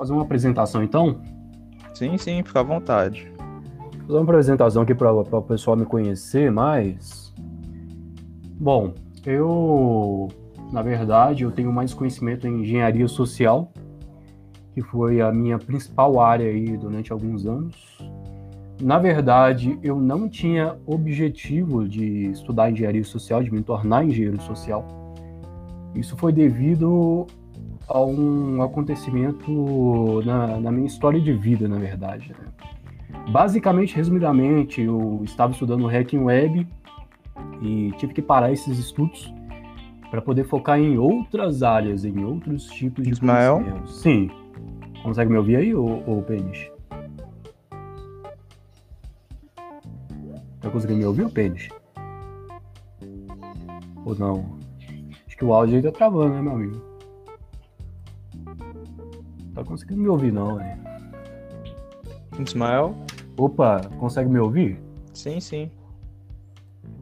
fazer uma apresentação então? Sim, sim, fica à vontade. Vou fazer uma apresentação aqui para o pessoal me conhecer mais. Bom, eu, na verdade, eu tenho mais conhecimento em engenharia social, que foi a minha principal área aí durante alguns anos. Na verdade, eu não tinha objetivo de estudar engenharia social, de me tornar engenheiro social. Isso foi devido a um acontecimento na, na minha história de vida, na verdade. Né? Basicamente, resumidamente, eu estava estudando Hacking Web e tive que parar esses estudos para poder focar em outras áreas, em outros tipos de Ismael? Sim. Consegue me ouvir aí, ô, ô Pênis? Tá conseguindo me ouvir, Pênis? Ou não? Acho que o áudio aí tá travando, né, meu amigo? Tá conseguindo me ouvir, não, né? Ismael? Opa, consegue me ouvir? Sim, sim.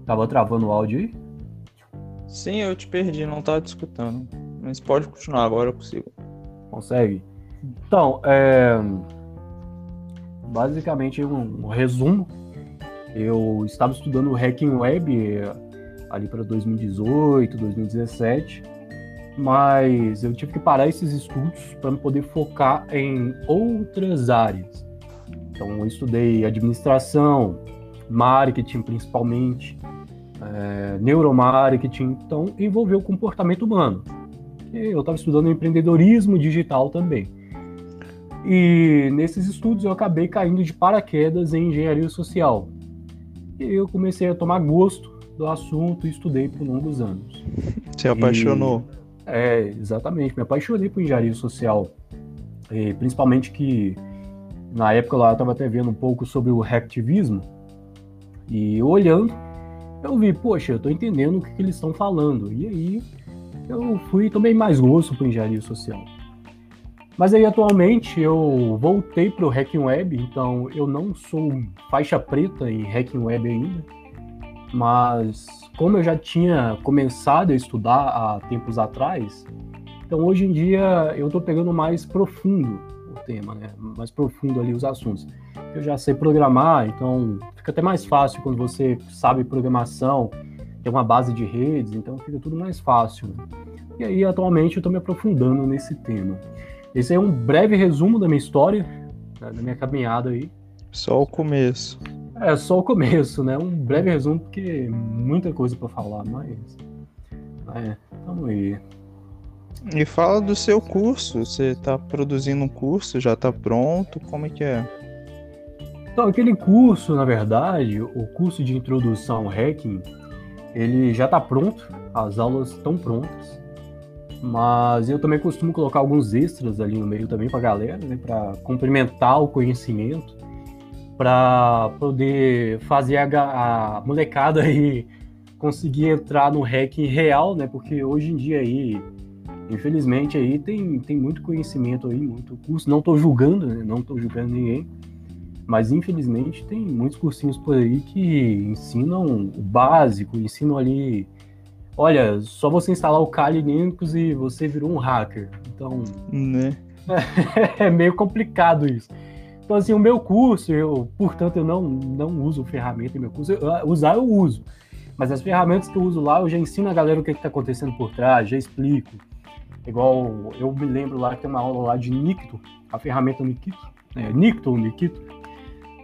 Tava travando o áudio aí? Sim, eu te perdi, não tava te escutando. Mas pode continuar, agora eu consigo. Consegue? Então, é... basicamente um, um resumo. Eu estava estudando Hacking Web ali para 2018, 2017, mas eu tive que parar esses estudos para poder focar em outras áreas. Então, eu estudei administração, marketing principalmente, é, neuromarketing, então envolveu o comportamento humano. Eu estava estudando empreendedorismo digital também. E nesses estudos eu acabei caindo de paraquedas em engenharia social. E eu comecei a tomar gosto do assunto e estudei por longos anos. Se apaixonou? E, é, exatamente. Me apaixonei por engenharia social. E, principalmente que na época lá eu estava até vendo um pouco sobre o hacktivismo. E olhando, eu vi, poxa, eu estou entendendo o que, que eles estão falando. E aí eu fui e tomei mais gosto por engenharia social. Mas aí atualmente eu voltei para o Hacking Web, então eu não sou faixa preta em Hacking Web ainda, mas como eu já tinha começado a estudar há tempos atrás, então hoje em dia eu estou pegando mais profundo o tema, né? mais profundo ali os assuntos. Eu já sei programar, então fica até mais fácil quando você sabe programação, tem uma base de redes, então fica tudo mais fácil. Né? E aí atualmente eu estou me aprofundando nesse tema. Esse é um breve resumo da minha história, da minha caminhada aí. Só o começo. É, só o começo, né? Um breve resumo, porque muita coisa para falar, mas. É, vamos aí. E fala do seu curso. Você está produzindo um curso, já está pronto? Como é que é? Então, aquele curso, na verdade, o curso de introdução ao hacking, ele já está pronto, as aulas estão prontas. Mas eu também costumo colocar alguns extras ali no meio também para a galera, né, para complementar o conhecimento, para poder fazer a, a, molecada aí conseguir entrar no hack real, né? Porque hoje em dia aí, infelizmente aí tem, tem muito conhecimento aí, muito curso. Não estou julgando, né? Não estou julgando ninguém. Mas infelizmente tem muitos cursinhos por aí que ensinam o básico, ensinam ali olha, só você instalar o Kali Linux e você virou um hacker. Então, né? é meio complicado isso. Então, assim, o meu curso, eu, portanto, eu não, não uso ferramenta em meu curso. Eu, usar eu uso. Mas as ferramentas que eu uso lá, eu já ensino a galera o que é está acontecendo por trás, já explico. Igual, eu me lembro lá que tem uma aula lá de Nikto, a ferramenta Nikto, é, Nikto, Nikito.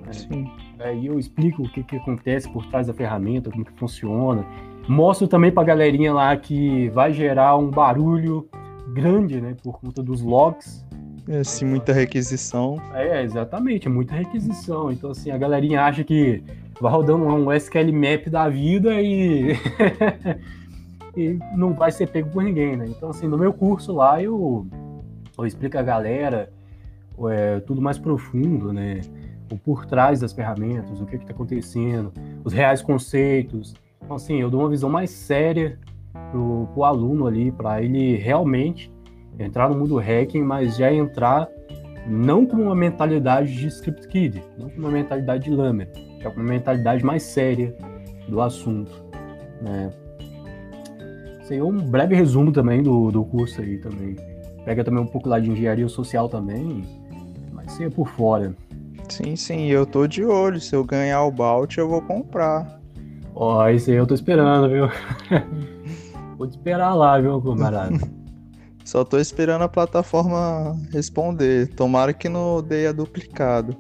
É, Sim. Aí eu explico o que, que acontece por trás da ferramenta, como que funciona. Mostro também para a galerinha lá que vai gerar um barulho grande, né, por conta dos logs. É, sim, muita requisição. É, exatamente, é muita requisição. Então, assim, a galerinha acha que vai rodando um SQL Map da vida e, e não vai ser pego por ninguém, né? Então, assim, no meu curso lá eu, eu explico a galera é, tudo mais profundo, né? O por trás das ferramentas, o que está acontecendo, os reais conceitos, então, assim, eu dou uma visão mais séria pro, pro aluno ali, para ele realmente entrar no mundo hacking, mas já entrar não com uma mentalidade de script kid, não com uma mentalidade de lambda, já com uma mentalidade mais séria do assunto, né? Isso aí é um breve resumo também do, do curso aí também. pega também um pouco lá de engenharia social também, mas seja por fora. Sim, sim, eu tô de olho. Se eu ganhar o Balt, eu vou comprar. Ó, isso aí eu tô esperando, viu? vou te esperar lá, viu, camarada? Só tô esperando a plataforma responder. Tomara que não odeia duplicado.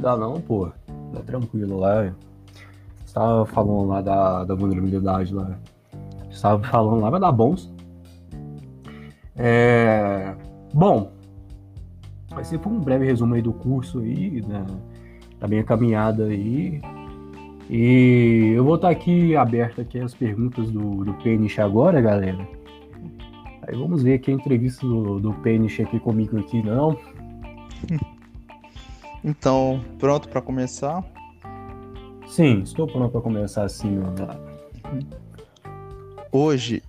Dá não, pô. Tá tranquilo lá. Você tava falando lá da, da vulnerabilidade lá. Você tava falando lá, vai dar bons. É... Bom, esse foi um breve resumo aí do curso aí, né, da minha caminhada aí. E eu vou estar aqui aberto aqui as perguntas do, do Penish agora, galera. Aí vamos ver aqui a entrevista do, do Penish aqui comigo aqui, não? Então, pronto para começar? Sim, estou pronto para começar sim, meu Hoje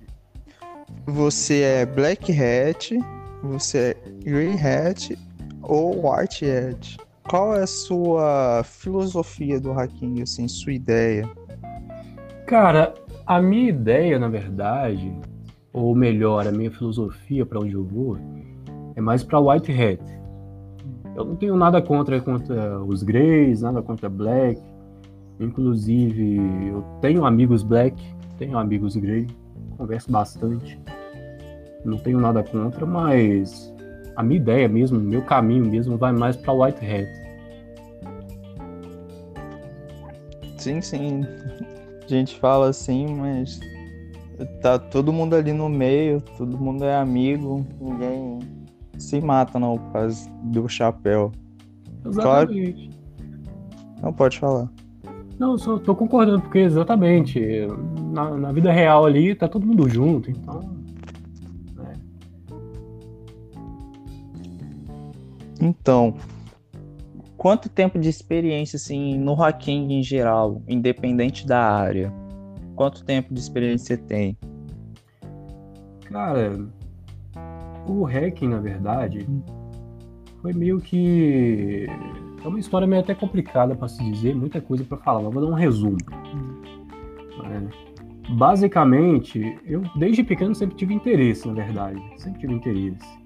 você é Black Hat, você é Grey Hat ou White Hat? Qual é a sua filosofia do hacking, assim, sua ideia? Cara, a minha ideia, na verdade, ou melhor, a minha filosofia para onde eu vou, é mais para White Hat. Eu não tenho nada contra, contra os Greys, nada contra Black. Inclusive, eu tenho amigos Black, tenho amigos Grey, converso bastante. Não tenho nada contra, mas a minha ideia mesmo, meu caminho mesmo vai mais para White Hat. Sim, sim. A gente fala assim, mas tá todo mundo ali no meio, todo mundo é amigo, ninguém se mata não por causa do chapéu. Exatamente. Claro... Não pode falar. Não, só tô concordando, porque exatamente, na, na vida real ali tá todo mundo junto, então Então, quanto tempo de experiência assim no hacking em geral, independente da área? Quanto tempo de experiência você tem? Cara, o hacking, na verdade, foi meio que é uma história meio até complicada para se dizer, muita coisa para falar, mas vou dar um resumo. É, basicamente, eu desde pequeno sempre tive interesse, na verdade, sempre tive interesse.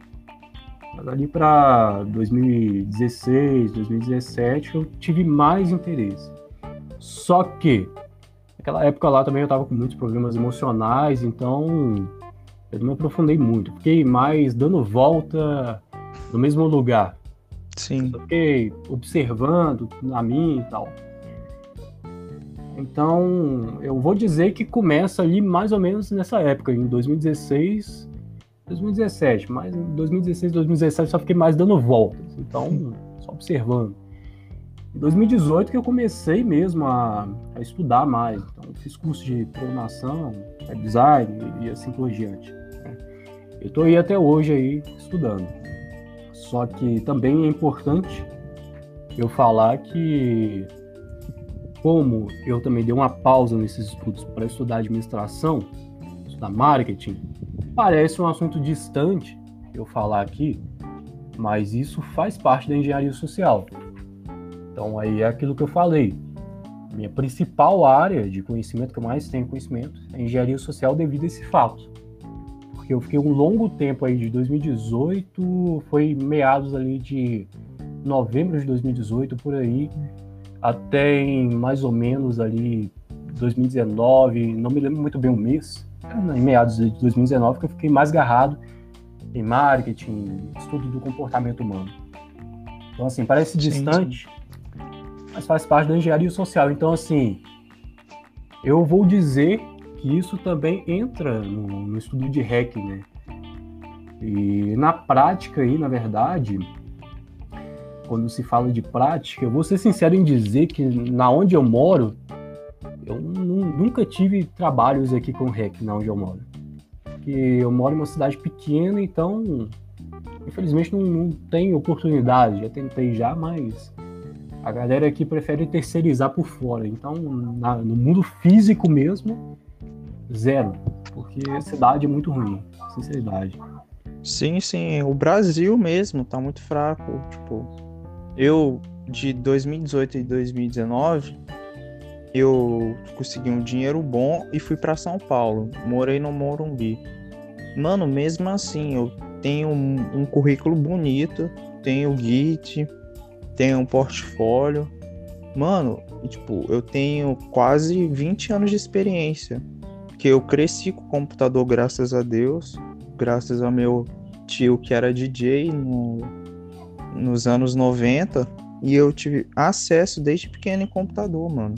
Mas ali para 2016, 2017 eu tive mais interesse. Só que naquela época lá também eu estava com muitos problemas emocionais, então eu não me aprofundei muito. Fiquei mais dando volta no mesmo lugar. Sim. Eu fiquei observando a mim e tal. Então, eu vou dizer que começa ali mais ou menos nessa época, em 2016, 2017, mas em 2016, 2017 só fiquei mais dando voltas, então só observando. Em 2018 que eu comecei mesmo a, a estudar mais, então fiz curso de programação, design e assim por diante. Né? Eu estou aí até hoje aí estudando. Só que também é importante eu falar que como eu também dei uma pausa nesses estudos para estudar administração, estudar marketing, Parece um assunto distante eu falar aqui, mas isso faz parte da engenharia social. Então aí é aquilo que eu falei. Minha principal área de conhecimento que eu mais tenho conhecimento é engenharia social devido a esse fato. Porque eu fiquei um longo tempo aí de 2018, foi meados ali de novembro de 2018 por aí, até em mais ou menos ali 2019, não me lembro muito bem o mês, em meados de 2019 que eu fiquei mais agarrado em marketing, estudo do comportamento humano. Então, assim, parece distante, mas faz parte da engenharia social. Então, assim, eu vou dizer que isso também entra no, no estudo de hacking, né? E na prática aí, na verdade, quando se fala de prática, eu vou ser sincero em dizer que na onde eu moro, eu nunca tive trabalhos aqui com REC na onde eu moro. Porque eu moro em uma cidade pequena, então infelizmente não, não tem oportunidade. Já tentei já, mas a galera aqui prefere terceirizar por fora. Então, na, no mundo físico mesmo, zero. Porque a cidade é muito ruim, sinceridade. Sim, sim. O Brasil mesmo tá muito fraco. Tipo, eu de 2018 e 2019 eu consegui um dinheiro bom e fui para São Paulo. Morei no Morumbi. Mano, mesmo assim, eu tenho um, um currículo bonito, tenho Git, tenho um portfólio. Mano, tipo, eu tenho quase 20 anos de experiência. Que eu cresci com o computador, graças a Deus. Graças ao meu tio que era DJ no, nos anos 90. E eu tive acesso desde pequeno em computador, mano.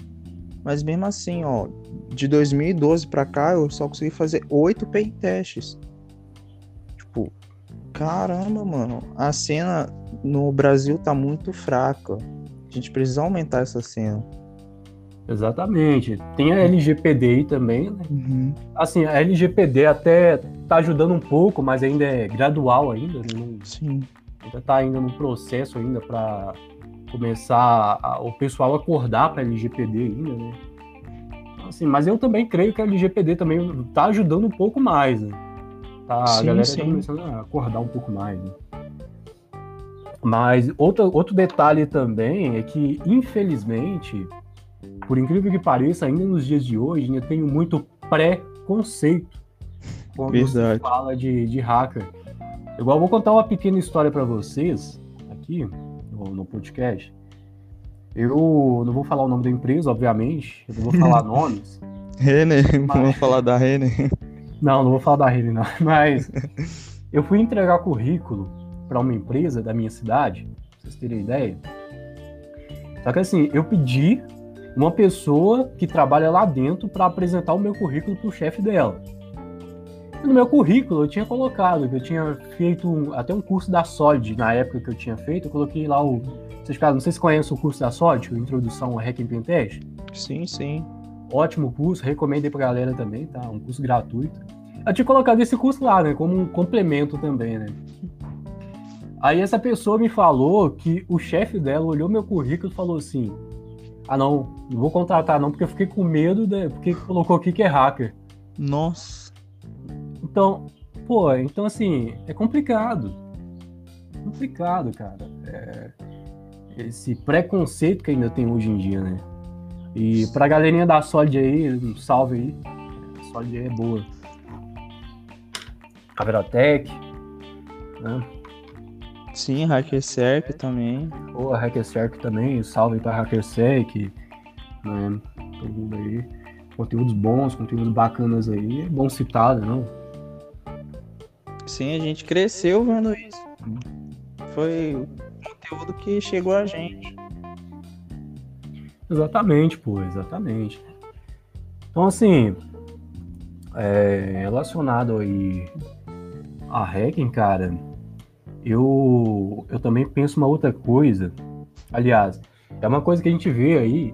Mas mesmo assim, ó, de 2012 para cá eu só consegui fazer oito pen testes. Caramba, mano, a cena no Brasil tá muito fraca. A gente precisa aumentar essa cena. Exatamente. Tem a LGPD aí também, né? Uhum. Assim, a LGPD até tá ajudando um pouco, mas ainda é gradual ainda, né? Não, Sim. Ainda tá ainda no processo ainda para começar a, o pessoal acordar para LGPD ainda, né? Assim, mas eu também creio que a LGPD também tá ajudando um pouco mais, né? Tá, sim, a galera tá sim. tá começando a acordar um pouco mais, né? Mas outro, outro detalhe também é que, infelizmente, por incrível que pareça, ainda nos dias de hoje, ainda tenho muito preconceito quando Verdade. se fala de, de hacker. Igual, vou contar uma pequena história para vocês aqui no, no, podcast. Eu não vou falar o nome da empresa, obviamente, eu não vou falar nomes. Renner, mas... vamos falar da Renner. Não, não vou falar da Renner, não. Mas eu fui entregar currículo para uma empresa da minha cidade, pra vocês terem ideia. Só que assim, eu pedi uma pessoa que trabalha lá dentro para apresentar o meu currículo para o chefe dela. E no meu currículo eu tinha colocado que eu tinha feito um, até um curso da Solid na época que eu tinha feito, eu coloquei lá o. Vocês, não sei se conhecem o curso da Solid, Introdução ao Hack Pentest. Sim, sim. Ótimo curso, recomendo aí pra galera também, tá? Um curso gratuito. Eu tinha colocado esse curso lá, né? Como um complemento também, né? Aí essa pessoa me falou que o chefe dela olhou meu currículo e falou assim: Ah, não, não vou contratar não, porque eu fiquei com medo, de... porque colocou aqui que é hacker. Nossa. Então, pô, então assim, é complicado. Complicado, cara. É... Esse preconceito que ainda tem hoje em dia, né? E pra galerinha da Solid aí, um salve aí. A Solid aí é boa. Caverotec, né? Sim, HackerSec também. Pô, HackerSec também, salve para HackerSec, né? Todo mundo aí. Conteúdos bons, conteúdos bacanas aí, é bom citar, né, não? Sim, a gente cresceu vendo isso. Foi o conteúdo que chegou a gente. Exatamente, pô, exatamente. Então, assim, é, relacionado aí a hacking, cara, eu, eu também penso uma outra coisa. Aliás, é uma coisa que a gente vê aí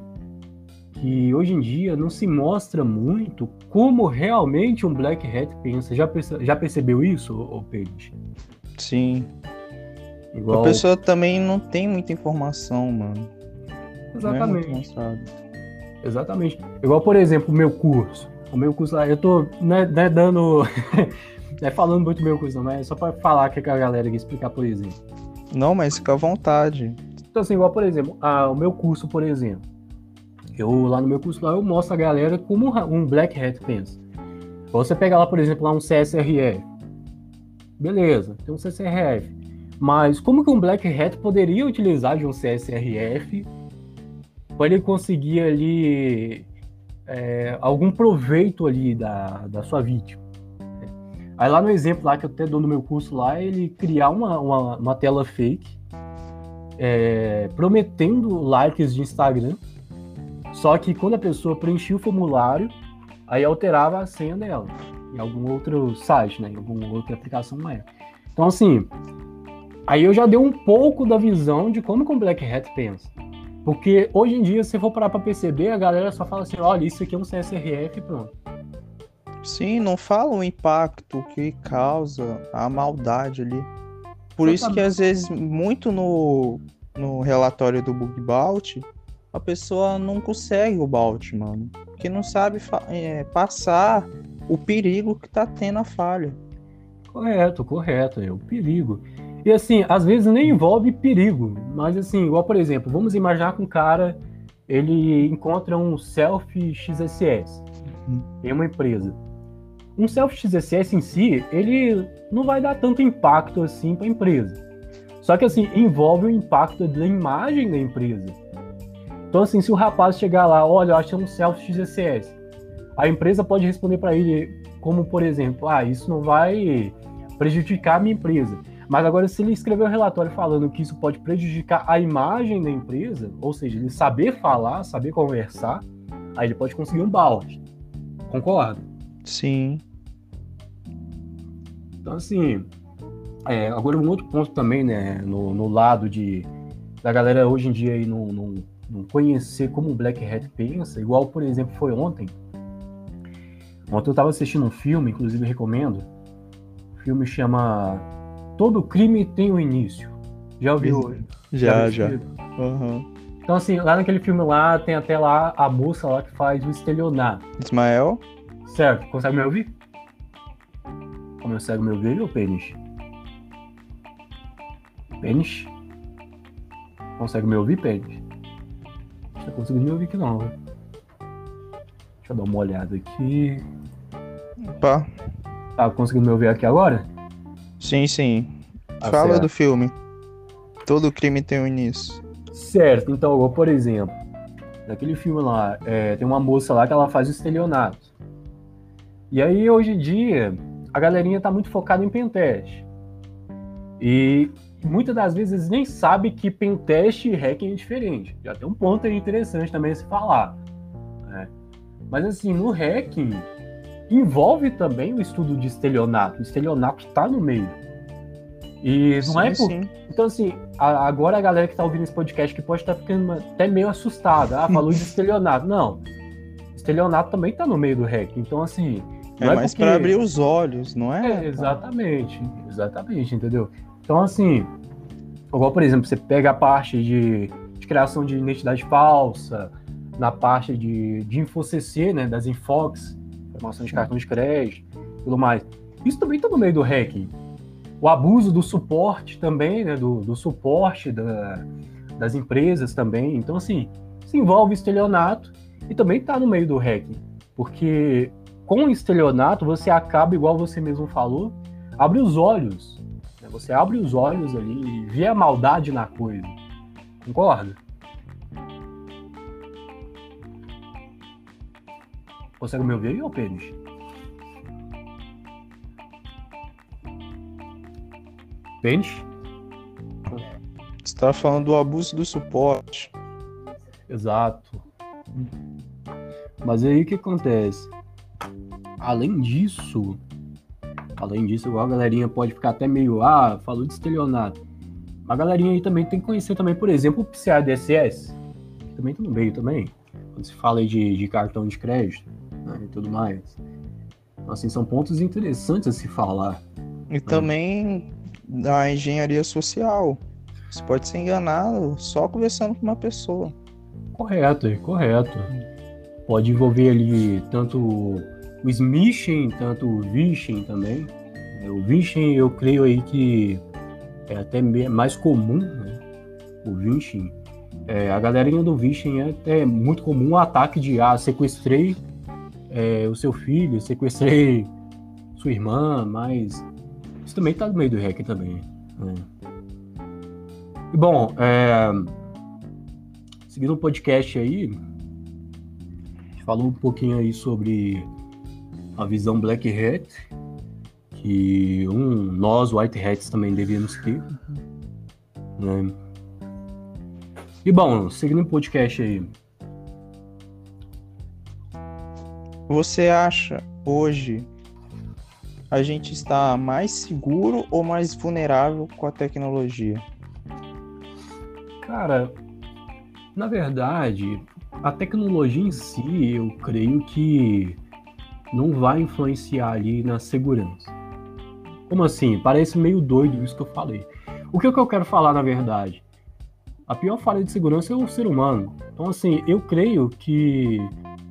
que hoje em dia não se mostra muito como realmente um Black Hat pensa. Já, perce, já percebeu isso, ô Pedro? Sim. Igual... A pessoa também não tem muita informação, mano. É Exatamente. É Exatamente. Igual, por exemplo, o meu curso. O meu curso lá, eu tô né, né dando é falando muito meu coisa, mas é só para falar que a galera aqui explicar, por exemplo. Não, mas fica à vontade. Então, assim, igual, por exemplo, a, o meu curso, por exemplo. Eu, lá no meu curso, lá, eu mostro a galera como um Black Hat pensa. Você pega lá, por exemplo, lá um CSRF. Beleza, tem um CSRF. Mas como que um Black Hat poderia utilizar de um CSRF para ele conseguir ali é, algum proveito ali da, da sua vítima? Aí lá no exemplo lá que eu até dou no meu curso lá, ele criar uma, uma, uma tela fake é, prometendo likes de Instagram, só que quando a pessoa preenchia o formulário, aí alterava a senha dela em algum outro site, né, em alguma outra aplicação mais. Então assim, aí eu já dei um pouco da visão de como o Black Hat pensa. Porque hoje em dia, se for parar para perceber, a galera só fala assim, olha, isso aqui é um CSRF pronto. Sim, não fala o impacto que causa a maldade ali. Por isso que às vezes, muito no, no relatório do bug bounty, a pessoa não consegue o bounty, mano. Porque não sabe é, passar o perigo que tá tendo a falha. Correto, correto, é o perigo. E assim, às vezes nem envolve perigo, mas assim, igual por exemplo, vamos imaginar que um cara ele encontra um selfie XSS uhum. em uma empresa. um self-XSS em si, ele não vai dar tanto impacto assim para a empresa. Só que assim, envolve o impacto da imagem da empresa. Então assim, se o rapaz chegar lá, olha, eu achei um self-XSS, a empresa pode responder para ele como, por exemplo, ah, isso não vai prejudicar a minha empresa. Mas agora, se ele escrever um relatório falando que isso pode prejudicar a imagem da empresa, ou seja, ele saber falar, saber conversar, aí ele pode conseguir um balde. Concorda? Sim. Então, assim, é, agora um outro ponto também, né, no, no, lado de da galera hoje em dia aí não, não, não conhecer como o Black Hat pensa, igual, por exemplo, foi ontem. Ontem eu estava assistindo um filme, inclusive recomendo. O filme chama Todo Crime Tem um Início. Já ouviu? Já, já. já. Uhum. Então, assim, lá naquele filme lá, tem até lá a moça lá que faz o estelionato. Ismael? Certo, consegue me ouvir? Consegue me ouvir ou pênis? Pênis? Consegue me ouvir, pênis? Não consigo me ouvir aqui não, velho. Deixa eu dar uma olhada aqui. Opa. Tá conseguindo me ouvir aqui agora? Sim, sim. Tá Fala certo. do filme. Todo crime tem um início. Certo, então, por exemplo, naquele filme lá, é, tem uma moça lá que ela faz o estelionato. E aí, hoje em dia, a galerinha tá muito focada em pentest. E muitas das vezes nem sabe que pentest e hacking é diferente. Já tem um ponto aí interessante também a se falar. Né? Mas assim, no hacking envolve também o estudo de estelionato. O estelionato está no meio. E não é sim, é por... Sim. Então, assim, a, agora a galera que está ouvindo esse podcast que pode estar tá ficando até meio assustada. Ah, falou de estelionato. Não. Estelionato também está no meio do hack. Então, assim. é, é mais porque... para abrir os olhos, não é? É, exatamente. Exatamente, entendeu? Então, assim, igual, por exemplo, você pega a parte de, de criação de identidade falsa, na parte de, de InfoCC, né, das Infox, informação de cartão de crédito, tudo mais. Isso também está no meio do hacking. O abuso do suporte também, né, do, do suporte da, das empresas também. Então, assim, se envolve estelionato e também está no meio do hacking. Porque com o estelionato você acaba, igual você mesmo falou, abre os olhos. Né? Você abre os olhos ali e vê a maldade na coisa. Concorda? Consegue me ouvir aí, ô Pênis? Pênis? Você está falando do abuso do suporte. Exato. Mas aí o que acontece? Além disso, além disso, igual a galerinha pode ficar até meio, ah, falou de estelionato. A galerinha aí também tem que conhecer também, por exemplo, o PCA-DSS, que também tá no meio também, quando se fala de, de cartão de crédito né, e tudo mais. Então, assim, são pontos interessantes a se falar. E né? também da engenharia social. Você pode ser enganado só conversando com uma pessoa. Correto, correto. Pode envolver ali tanto o smishing, tanto o vishing também. É, o vishing eu creio aí que é até mais comum, né? O vishing. É, a galerinha do vishing é até muito comum o ataque de ah, sequestrei é, o seu filho, sequestrei sua irmã, mas isso também tá no meio do hack também. Né? E bom, é, seguindo o podcast aí, falou um pouquinho aí sobre a visão Black Hat, que um, nós, White Hats, também devíamos ter. Né? E bom, seguindo o podcast aí, Você acha hoje a gente está mais seguro ou mais vulnerável com a tecnologia? Cara, na verdade, a tecnologia em si, eu creio que não vai influenciar ali na segurança. Como assim? Parece meio doido isso que eu falei. O que, é que eu quero falar, na verdade? A pior falha de segurança é o ser humano. Então, assim, eu creio que,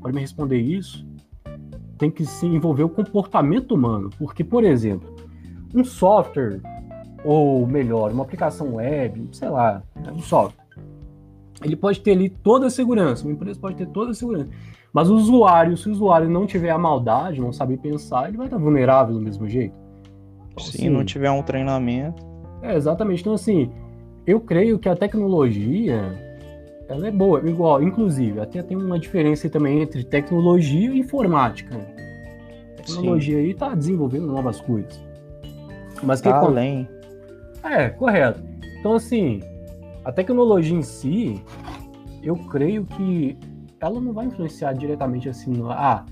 para me responder isso, tem que se envolver o comportamento humano. Porque, por exemplo, um software, ou melhor, uma aplicação web, sei lá, né, um software, ele pode ter ali toda a segurança, uma empresa pode ter toda a segurança. Mas o usuário, se o usuário não tiver a maldade, não saber pensar, ele vai estar vulnerável do mesmo jeito. Então, se assim, não tiver um treinamento. É, exatamente. Então, assim, eu creio que a tecnologia, ela é boa. Igual, inclusive, até tem uma diferença também entre tecnologia e informática. A tecnologia Sim. aí está desenvolvendo novas coisas. Mas que tá além. É, correto. Então, assim, a tecnologia em si, eu creio que ela não vai influenciar diretamente assim, ah,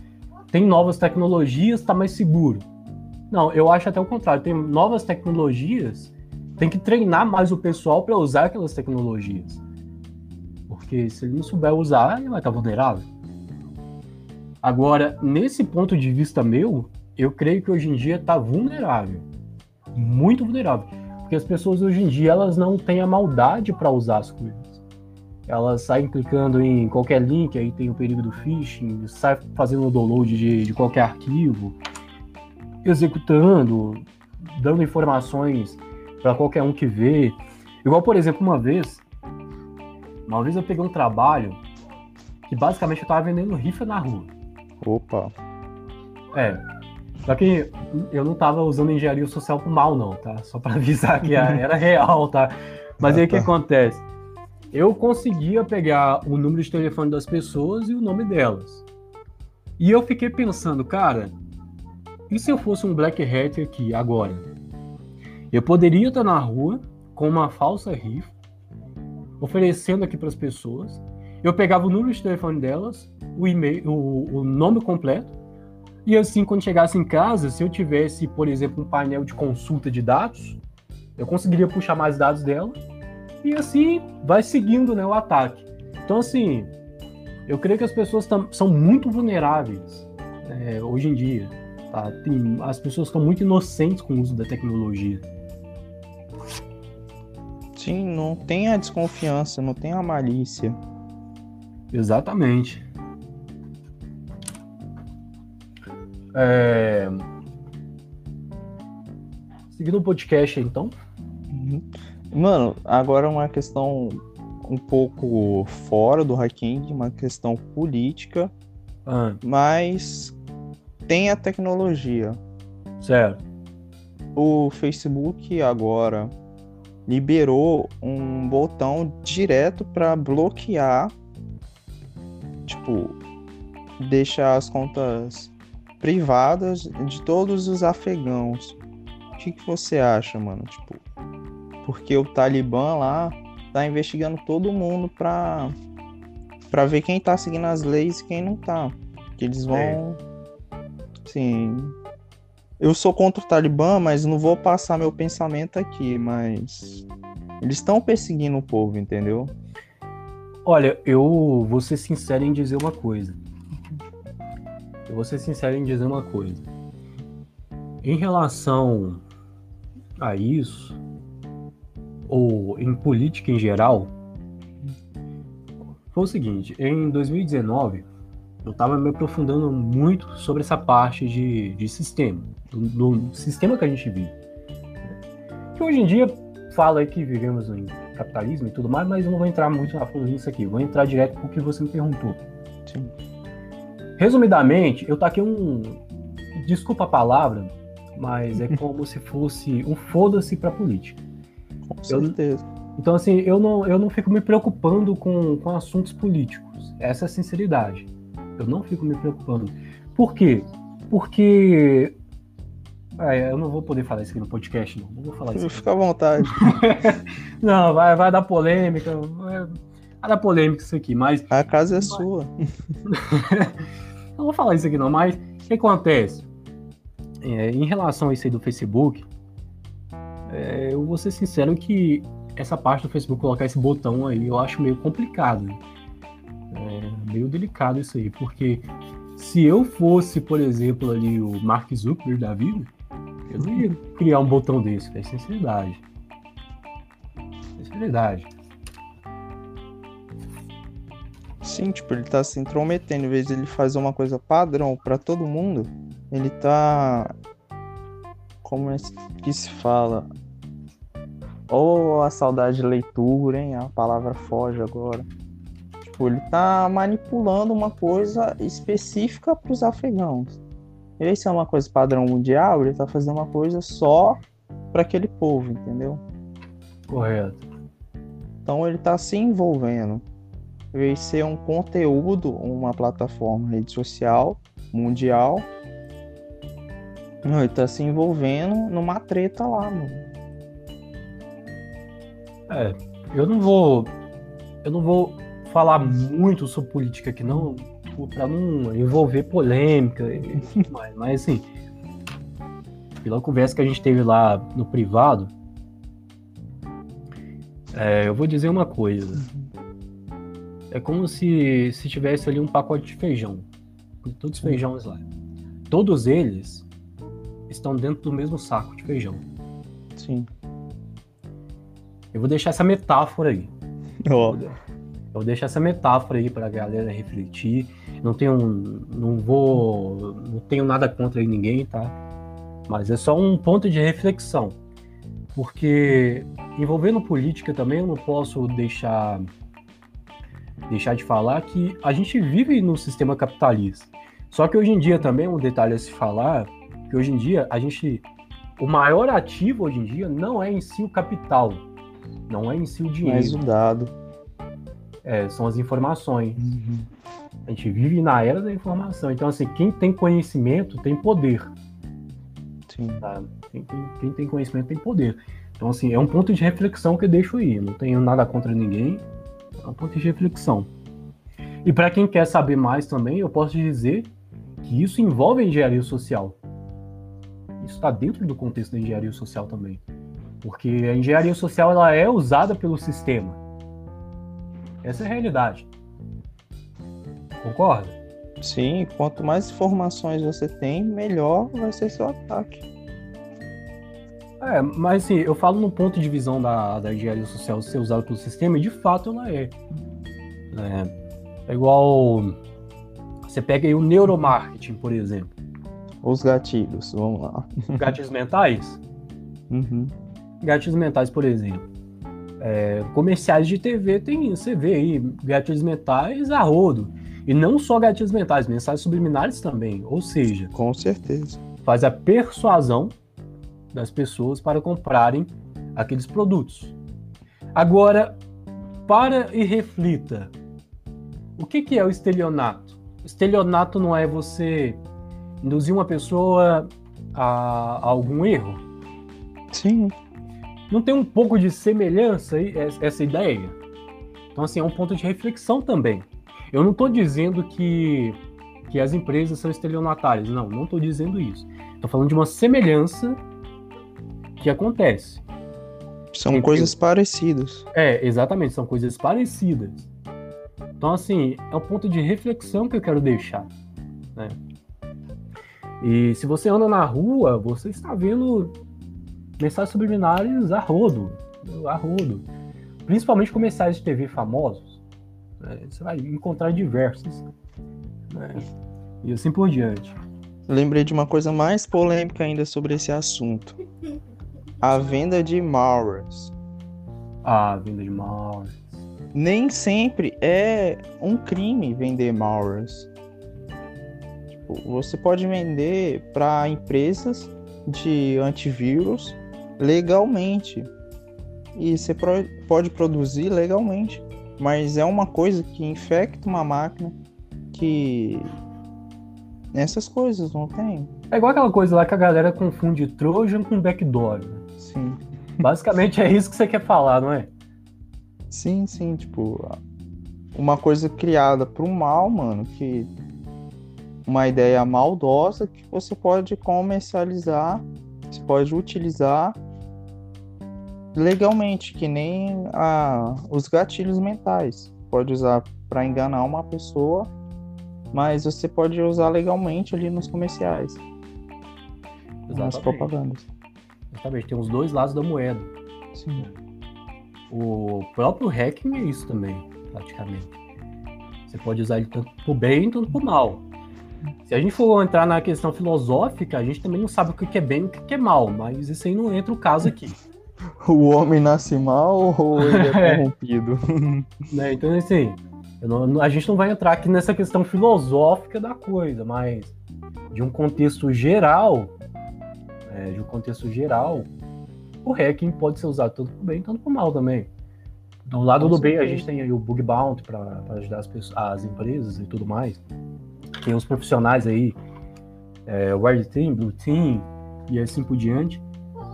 tem novas tecnologias, está mais seguro. Não, eu acho até o contrário. Tem novas tecnologias, tem que treinar mais o pessoal para usar aquelas tecnologias. Porque se ele não souber usar, ele vai estar vulnerável. Agora, nesse ponto de vista meu, eu creio que hoje em dia está vulnerável. Muito vulnerável. Porque as pessoas hoje em dia elas não têm a maldade para usar as coisas elas saem clicando em qualquer link, aí tem o perigo do phishing, sai fazendo o download de, de qualquer arquivo, executando, dando informações para qualquer um que vê. Igual, por exemplo, uma vez, uma vez eu peguei um trabalho que basicamente eu estava vendendo rifa na rua. Opa. É. Só que eu não estava usando engenharia social pro mal, não, tá? Só para avisar que era real, tá? Mas ah, aí o que tá. acontece? eu conseguia pegar o número de telefone das pessoas e o nome delas. E eu fiquei pensando, cara, e se eu fosse um black hat aqui agora? Eu poderia estar na rua com uma falsa rifa, oferecendo aqui para as pessoas. Eu pegava o número de telefone delas, o e-mail, o, o nome completo, e assim, quando chegasse em casa, se eu tivesse, por exemplo, um painel de consulta de dados, eu conseguiria puxar mais dados dela e assim vai seguindo né, o ataque. Então, assim, eu creio que as pessoas são muito vulneráveis é, hoje em dia. Tá? Tem, as pessoas estão muito inocentes com o uso da tecnologia. Sim, não tem a desconfiança, não tem a malícia. Exatamente. É... Seguindo o podcast, então. Uhum. Mano, agora uma questão um pouco fora do hacking, uma questão política, ah. mas tem a tecnologia. Certo. O Facebook agora liberou um botão direto para bloquear, tipo, deixar as contas privadas de todos os afegãos. O que, que você acha, mano? Tipo, porque o Talibã lá tá investigando todo mundo pra, pra ver quem tá seguindo as leis e quem não tá. Que eles vão. É. Sim. Eu sou contra o Talibã, mas não vou passar meu pensamento aqui, mas. Eles estão perseguindo o povo, entendeu? Olha, eu vou ser sincero em dizer uma coisa. Eu vou ser sincero em dizer uma coisa. Em relação a isso, ou em política em geral, foi o seguinte: em 2019, eu estava me aprofundando muito sobre essa parte de, de sistema, do, do, sistema que a gente vive. Que hoje em dia fala que vivemos em capitalismo e tudo mais, mas eu não vou entrar muito na fundo nisso aqui, vou entrar direto o que você me perguntou. Sim. Resumidamente, eu taquei um. Desculpa a palavra, mas é como se fosse um foda-se para política. Com certeza. Eu, então, assim, eu não, eu não fico me preocupando com, com assuntos políticos. Essa é a sinceridade. Eu não fico me preocupando. Por quê? Porque. É, eu não vou poder falar isso aqui no podcast, não. Não vou falar isso. Fica à vontade. não, vai, vai dar polêmica. Vai, dar polêmica isso aqui, mas. A casa é mas... sua. não vou falar isso aqui, não, mas o que acontece? É, em relação a isso aí do Facebook, é, eu vou ser sincero que essa parte do Facebook colocar esse botão aí, eu acho meio complicado. É meio delicado isso aí, porque se eu fosse, por exemplo, ali o Mark Zuckerberg da vida, eu não ia criar um botão desse, é sinceridade. Sinceridade. Sim, tipo, ele tá se intrometendo, em vez de ele fazer uma coisa padrão para todo mundo, ele tá. Como é que se fala? Ou a saudade de leitura, hein? A palavra foge agora. Tipo, ele tá manipulando uma coisa específica para os afegãos. Esse é uma coisa padrão mundial, ele tá fazendo uma coisa só para aquele povo, entendeu? Correto. Então ele tá se envolvendo. Vai ser um conteúdo, uma plataforma rede social mundial. Ele tá se envolvendo numa treta lá, mano. É, eu não vou. Eu não vou falar muito sobre política aqui, não, para não envolver polêmica mas, mas assim, pela conversa que a gente teve lá no privado, é, eu vou dizer uma coisa. É como se, se tivesse ali um pacote de feijão. Todos os feijões lá. Todos eles estão dentro do mesmo saco de feijão. Sim. Eu vou deixar essa metáfora aí. Oh. Eu deixar essa metáfora aí para a galera refletir. Não tenho, não vou, não tenho nada contra ninguém, tá? Mas é só um ponto de reflexão, porque envolvendo política também eu não posso deixar deixar de falar que a gente vive no sistema capitalista. Só que hoje em dia também um detalhe a se falar que hoje em dia a gente o maior ativo hoje em dia não é em si o capital, não é em si o dinheiro. Mas o dado. É, são as informações. Uhum. A gente vive na era da informação. Então, assim, quem tem conhecimento tem poder. Sim. Tá? Quem, tem, quem tem conhecimento tem poder. Então, assim, é um ponto de reflexão que eu deixo aí. não tenho nada contra ninguém. É um ponto de reflexão. E para quem quer saber mais também, eu posso dizer que isso envolve a engenharia social. Isso está dentro do contexto da engenharia social também. Porque a engenharia social ela é usada pelo sistema. Essa é a realidade. Concorda? Sim, quanto mais informações você tem, melhor vai ser seu ataque. É, mas assim, eu falo no ponto de visão da, da engenharia social ser usada pelo sistema, e de fato ela é. É, é igual. Você pega aí o neuromarketing, por exemplo. Os gatilhos, vamos lá. Gatilhos mentais? Uhum. Gatilhos mentais, por exemplo. É, comerciais de TV tem, você vê aí, gatilhos mentais a rodo. E não só gatilhos mentais, mensagens subliminares também. Ou seja, com certeza. Faz a persuasão das pessoas para comprarem aqueles produtos. Agora, para e reflita. O que, que é o estelionato? O estelionato não é você induzir uma pessoa a, a algum erro? Sim. Não tem um pouco de semelhança aí, essa ideia? Então, assim, é um ponto de reflexão também. Eu não estou dizendo que, que as empresas são estelionatárias. Não, não estou dizendo isso. Estou falando de uma semelhança que acontece. São Entendeu? coisas parecidas. É, exatamente, são coisas parecidas. Então, assim, é um ponto de reflexão que eu quero deixar. Né? E se você anda na rua, você está vendo mensagens subliminares a rodo. A rodo. Principalmente comerciais de TV famosos. Né? Você vai encontrar diversos. Né? E assim por diante. Lembrei de uma coisa mais polêmica ainda sobre esse assunto. A venda de malwares. Ah, venda de malwares. Nem sempre é um crime vender malwares. Tipo, você pode vender para empresas de antivírus legalmente. E você pode produzir legalmente mas é uma coisa que infecta uma máquina que essas coisas não tem. É igual aquela coisa lá que a galera confunde Trojan com backdoor. Né? Sim. Basicamente é isso que você quer falar, não é? Sim, sim, tipo, uma coisa criada para o mal, mano, que uma ideia maldosa que você pode comercializar, você pode utilizar legalmente, que nem a, os gatilhos mentais. Pode usar para enganar uma pessoa, mas você pode usar legalmente ali nos comerciais. Exatamente. Nas propagandas. Exatamente, tem os dois lados da moeda. Sim. O próprio hacking é isso também, praticamente. Você pode usar ele tanto pro bem quanto pro mal. Se a gente for entrar na questão filosófica, a gente também não sabe o que é bem e o que é mal, mas isso aí não entra o caso aqui o homem nasce mal ou ele é, é. corrompido? né? Então, assim, Não, a gente não vai entrar aqui nessa questão filosófica da coisa, mas de um contexto geral, é, de um contexto geral, o hacking pode ser usado tanto para bem, tanto para mal também. Do lado Com do certeza. bem, a gente tem aí o bug bounty para ajudar as, pessoas, as empresas e tudo mais. Tem os profissionais aí, é, Red Team, Blue Team e assim por diante.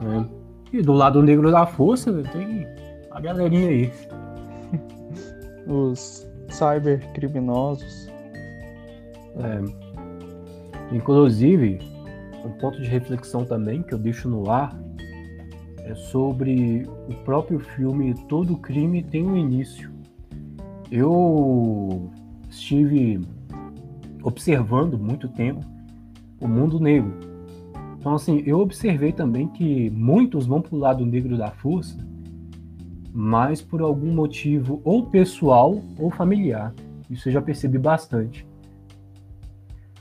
Né? E do lado negro da força, tem a galerinha aí. Os cybercriminosos. É. Inclusive, um ponto de reflexão também que eu deixo no ar é sobre o próprio filme Todo Crime Tem um Início. Eu estive observando muito tempo o mundo negro. Então, assim, eu observei também que muitos vão para o lado negro da força, mas por algum motivo ou pessoal ou familiar. Isso eu já percebi bastante.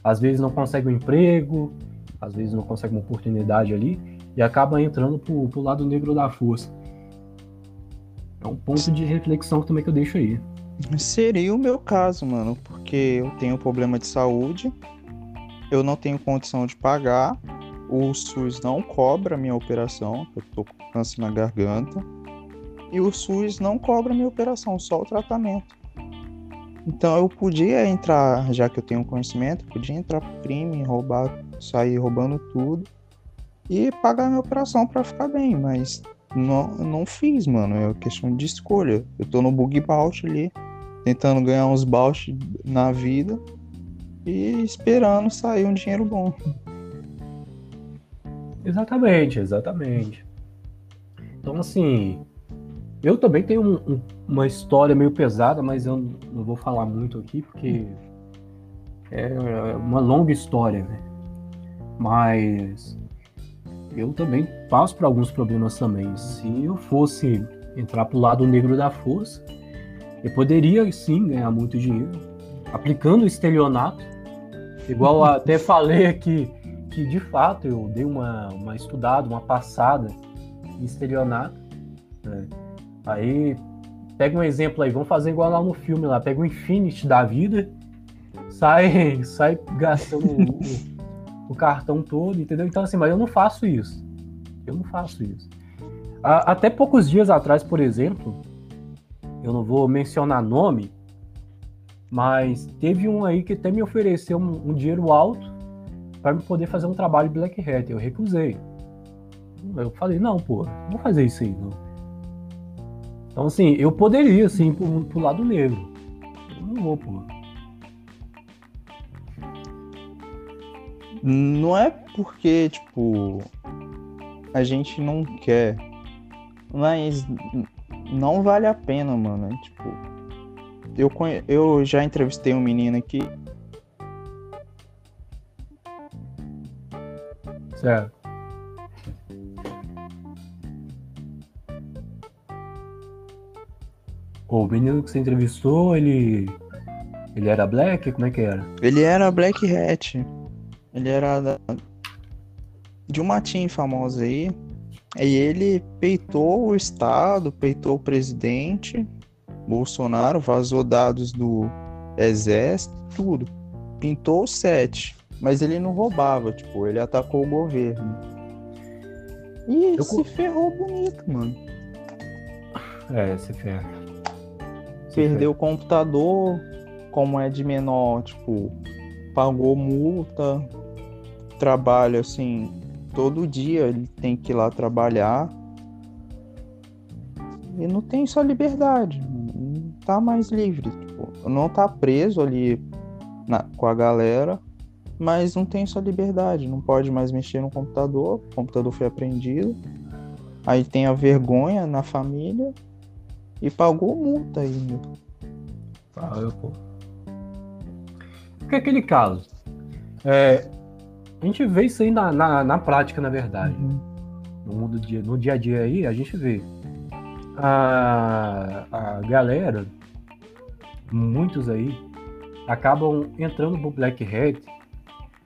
Às vezes não consegue um emprego, às vezes não consegue uma oportunidade ali, e acaba entrando pro, pro lado negro da força. É um ponto de reflexão também que eu deixo aí. Seria o meu caso, mano, porque eu tenho problema de saúde, eu não tenho condição de pagar, o SUS não cobra a minha operação, eu tô com câncer na garganta, e o SUS não cobra a minha operação, só o tratamento. Então eu podia entrar, já que eu tenho conhecimento, podia entrar pro crime, roubar, sair roubando tudo, e pagar minha operação para ficar bem, mas não, não fiz, mano. É questão de escolha. Eu tô no bug bounty ali, tentando ganhar uns bounty na vida e esperando sair um dinheiro bom. Exatamente, exatamente. Então, assim, eu também tenho um, um, uma história meio pesada, mas eu não vou falar muito aqui porque é uma longa história, né? Mas eu também passo por alguns problemas também. Se eu fosse entrar para o lado negro da força, eu poderia sim ganhar muito dinheiro aplicando o estelionato. Igual até falei aqui, que de fato eu dei uma, uma estudada, uma passada em estelionato. Né? Aí pega um exemplo aí, vamos fazer igual lá no filme lá, pega o Infinity da vida, sai, sai gastando o, o cartão todo, entendeu? Então, assim, mas eu não faço isso. Eu não faço isso. até poucos dias atrás, por exemplo, eu não vou mencionar nome, mas teve um aí que até me ofereceu um, um dinheiro alto para me poder fazer um trabalho Black Hat. Eu recusei. Eu falei, não, pô, não vou fazer isso aí, não. Então, assim, eu poderia, assim, pro, pro lado negro. Eu não vou, pô. Não é porque, tipo, a gente não quer. Mas não vale a pena, mano. Tipo, eu, conhe... eu já entrevistei um menino aqui. Certo. O menino que você entrevistou, ele. Ele era black? Como é que era? Ele era black hat. Ele era da, de uma team famosa aí. E ele peitou o Estado, peitou o presidente Bolsonaro, vazou dados do exército, tudo. Pintou o set. Mas ele não roubava, tipo, ele atacou o governo. E Eu... se ferrou bonito, mano. É, se ferra. Perdeu o computador, como é de menor, tipo, pagou multa, trabalho assim, todo dia ele tem que ir lá trabalhar. E não tem só liberdade, não tá mais livre. Tipo, não tá preso ali na, com a galera, mas não tem só liberdade, não pode mais mexer no computador, o computador foi apreendido. Aí tem a vergonha na família e pagou multa ainda. Eu, pô. Porque aquele caso, é, a gente vê isso aí na, na, na prática, na verdade. Uhum. No mundo dia, no dia a dia aí, a gente vê. A, a galera, muitos aí, acabam entrando pro Black Hat,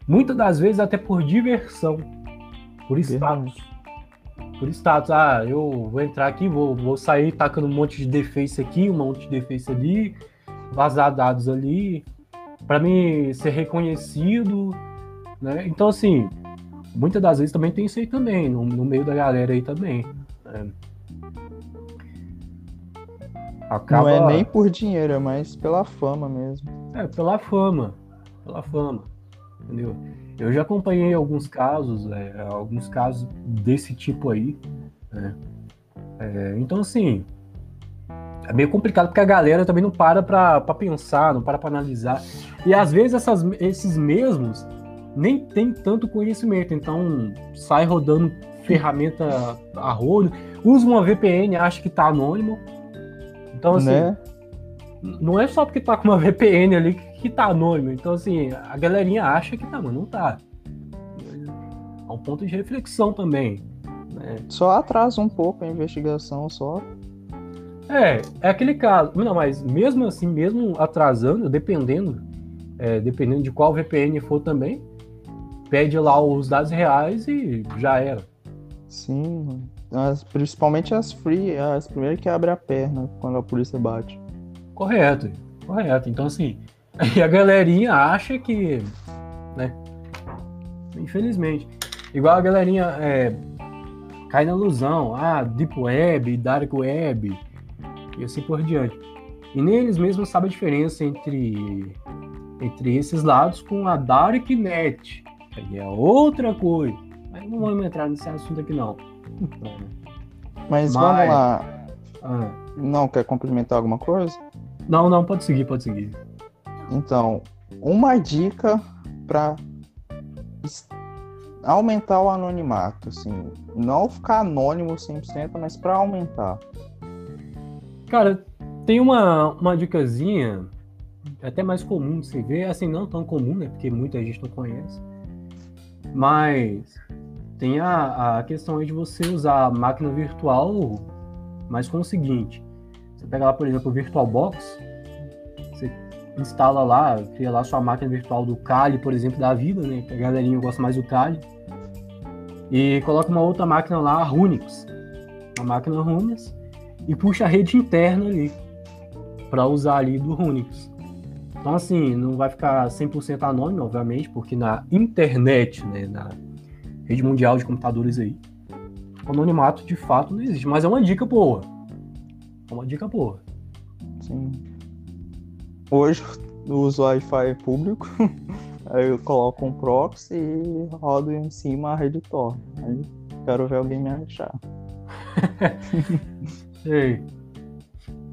muitas das vezes até por diversão, por status. Por status, ah, eu vou entrar aqui, vou, vou sair tacando um monte de deface aqui, um monte de deface ali, vazar dados ali, para mim ser reconhecido, né? Então, assim, muitas das vezes também tem isso aí também, no, no meio da galera aí também. Né? Acaba... Não é nem por dinheiro, é mais pela fama mesmo. É, pela fama. Pela fama. Entendeu? Eu já acompanhei alguns casos, é, alguns casos desse tipo aí. Né? É, então, assim, é meio complicado porque a galera também não para pra, pra pensar, não para pra analisar. E às vezes essas, esses mesmos nem tem tanto conhecimento, então sai rodando ferramenta a rodo, usa uma VPN, acha que tá anônimo. Então, assim, né? não é só porque tá com uma VPN ali que, que tá anônimo. Então, assim, a galerinha acha que tá, mas não tá. É um ponto de reflexão também. Né? Só atrasa um pouco a investigação, só. É, é aquele caso. Não, mas mesmo assim, mesmo atrasando, dependendo, é, dependendo de qual VPN for também, pede lá os dados reais e já era. Sim, as, principalmente as free, as primeiras que abrem a perna quando a polícia bate. Correto, correto. Então, assim, a galerinha acha que. Né? Infelizmente. Igual a galerinha é, cai na ilusão. Ah, Deep Web, Dark Web e assim por diante. E nem eles mesmos sabem a diferença entre, entre esses lados com a Darknet. Aí é outra coisa. Mas não vamos entrar nesse assunto aqui, não. Mas, Mas... vamos lá. Ah. Não quer complementar alguma coisa? Não, não, pode seguir, pode seguir. Então, uma dica para aumentar o anonimato, assim, não ficar anônimo 100%, mas para aumentar. Cara, tem uma, uma dicasinha até mais comum de se ver, assim, não tão comum, né, porque muita gente não conhece, mas tem a, a questão aí de você usar a máquina virtual, mas com o seguinte, você pega lá, por exemplo, o VirtualBox, você instala lá, cria lá sua máquina virtual do Kali, por exemplo, da vida, né? Que a galerinha gosta mais do Kali. E coloca uma outra máquina lá, a Runix. Uma máquina Runix. E puxa a rede interna ali. para usar ali do Runix. Então, assim, não vai ficar 100% anônimo, obviamente, porque na internet, né, na rede mundial de computadores aí, o anonimato de fato não existe. Mas é uma dica boa. É uma dica boa. Sim. Hoje eu uso Wi-Fi público, aí eu coloco um proxy e rodo em cima a rede Tor. Aí quero ver alguém me achar. Sei.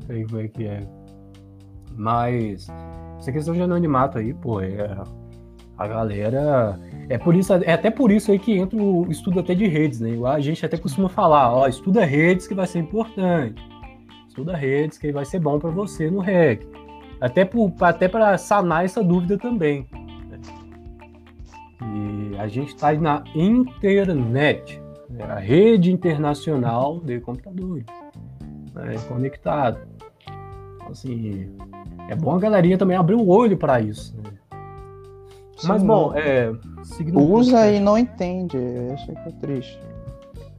Sei como é que é. Mas essa questão de anonimato aí, pô, é. A galera. É por isso, é até por isso aí que entra o estudo até de redes, né? A gente até costuma falar, ó, estuda redes que vai ser importante estuda redes, que vai ser bom para você no REC. Até para até sanar essa dúvida também. E a gente está na internet, né? a rede internacional de computadores, né? conectado. Então, assim, é bom a galerinha também abrir o olho para isso. Né? Mas, bom, é. Usa e não entende, acho que é triste.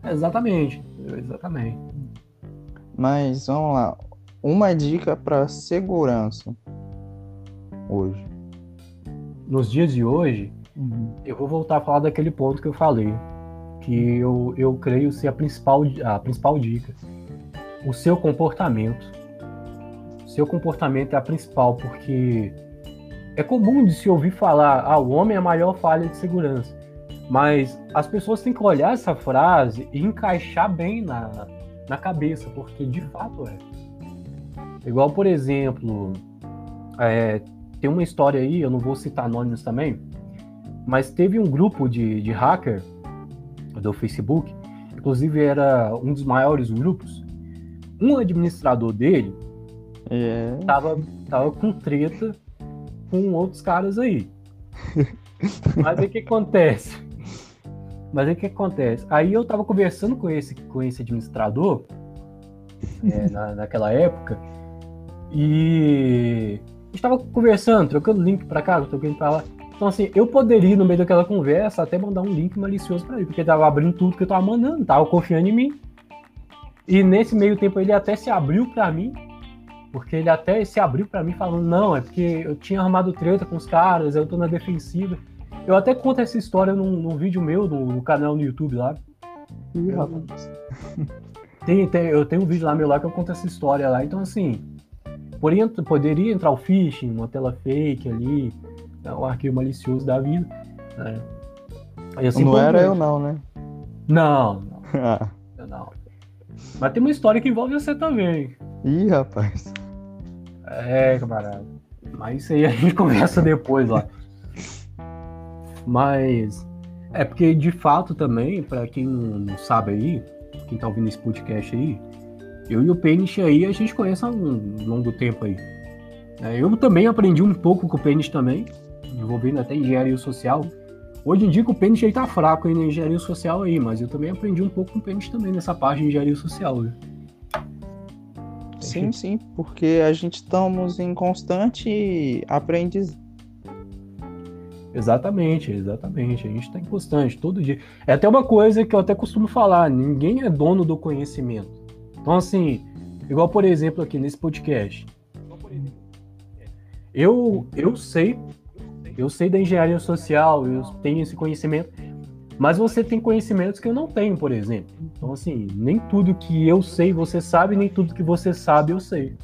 Exatamente, exatamente. Mas vamos lá. Uma dica para segurança hoje. Nos dias de hoje, uhum. eu vou voltar a falar daquele ponto que eu falei, que eu, eu creio ser a principal, a principal dica. O seu comportamento. Seu comportamento é a principal, porque é comum de se ouvir falar, ah, o homem é a maior falha de segurança. Mas as pessoas têm que olhar essa frase e encaixar bem na, na cabeça, porque de fato é. Igual, por exemplo, é, tem uma história aí, eu não vou citar nomes também, mas teve um grupo de, de hacker do Facebook, inclusive era um dos maiores grupos. Um administrador dele é. tava, tava com treta com outros caras aí. Mas aí o que acontece? Mas aí o que acontece? Aí eu tava conversando com esse, com esse administrador é, na, naquela época e estava conversando, trocando link para cá, trocando para lá. Então, assim, eu poderia, no meio daquela conversa, até mandar um link malicioso para ele, porque ele tava abrindo tudo que eu tava mandando, tava confiando em mim. E nesse meio tempo ele até se abriu para mim Porque ele até se abriu para mim falando, não, é porque eu tinha arrumado treta com os caras, eu tô na defensiva. Eu até conto essa história num, num vídeo meu, no, no, canal no YouTube lá. Ih, rapaz. Tem, tem, eu tenho um vídeo lá meu lá que eu conto essa história lá. Então, assim, poderia, poderia entrar o phishing, uma tela fake ali, né, o arquivo malicioso da vida. Né? Assim, não era eu não, né? Não, não. Ah. não. Mas tem uma história que envolve você também. Ih, rapaz. É, camarada. Mas isso aí a gente conversa depois lá. Mas é porque de fato também, para quem não sabe aí, quem tá ouvindo esse podcast aí, eu e o Pênis aí a gente conhece há um longo tempo aí. É, eu também aprendi um pouco com o Pênis também, envolvendo até engenharia social. Hoje em dia o Pênis aí tá fraco aí na engenharia social aí, mas eu também aprendi um pouco com o Pênis também nessa parte de engenharia social. Né? Sim, sim, porque a gente estamos em constante aprendizagem Exatamente, exatamente. A gente está em constante, todo dia. É até uma coisa que eu até costumo falar: ninguém é dono do conhecimento. Então, assim, igual por exemplo aqui nesse podcast. Eu, eu sei, eu sei da engenharia social, eu tenho esse conhecimento, mas você tem conhecimentos que eu não tenho, por exemplo. Então, assim, nem tudo que eu sei você sabe, nem tudo que você sabe eu sei.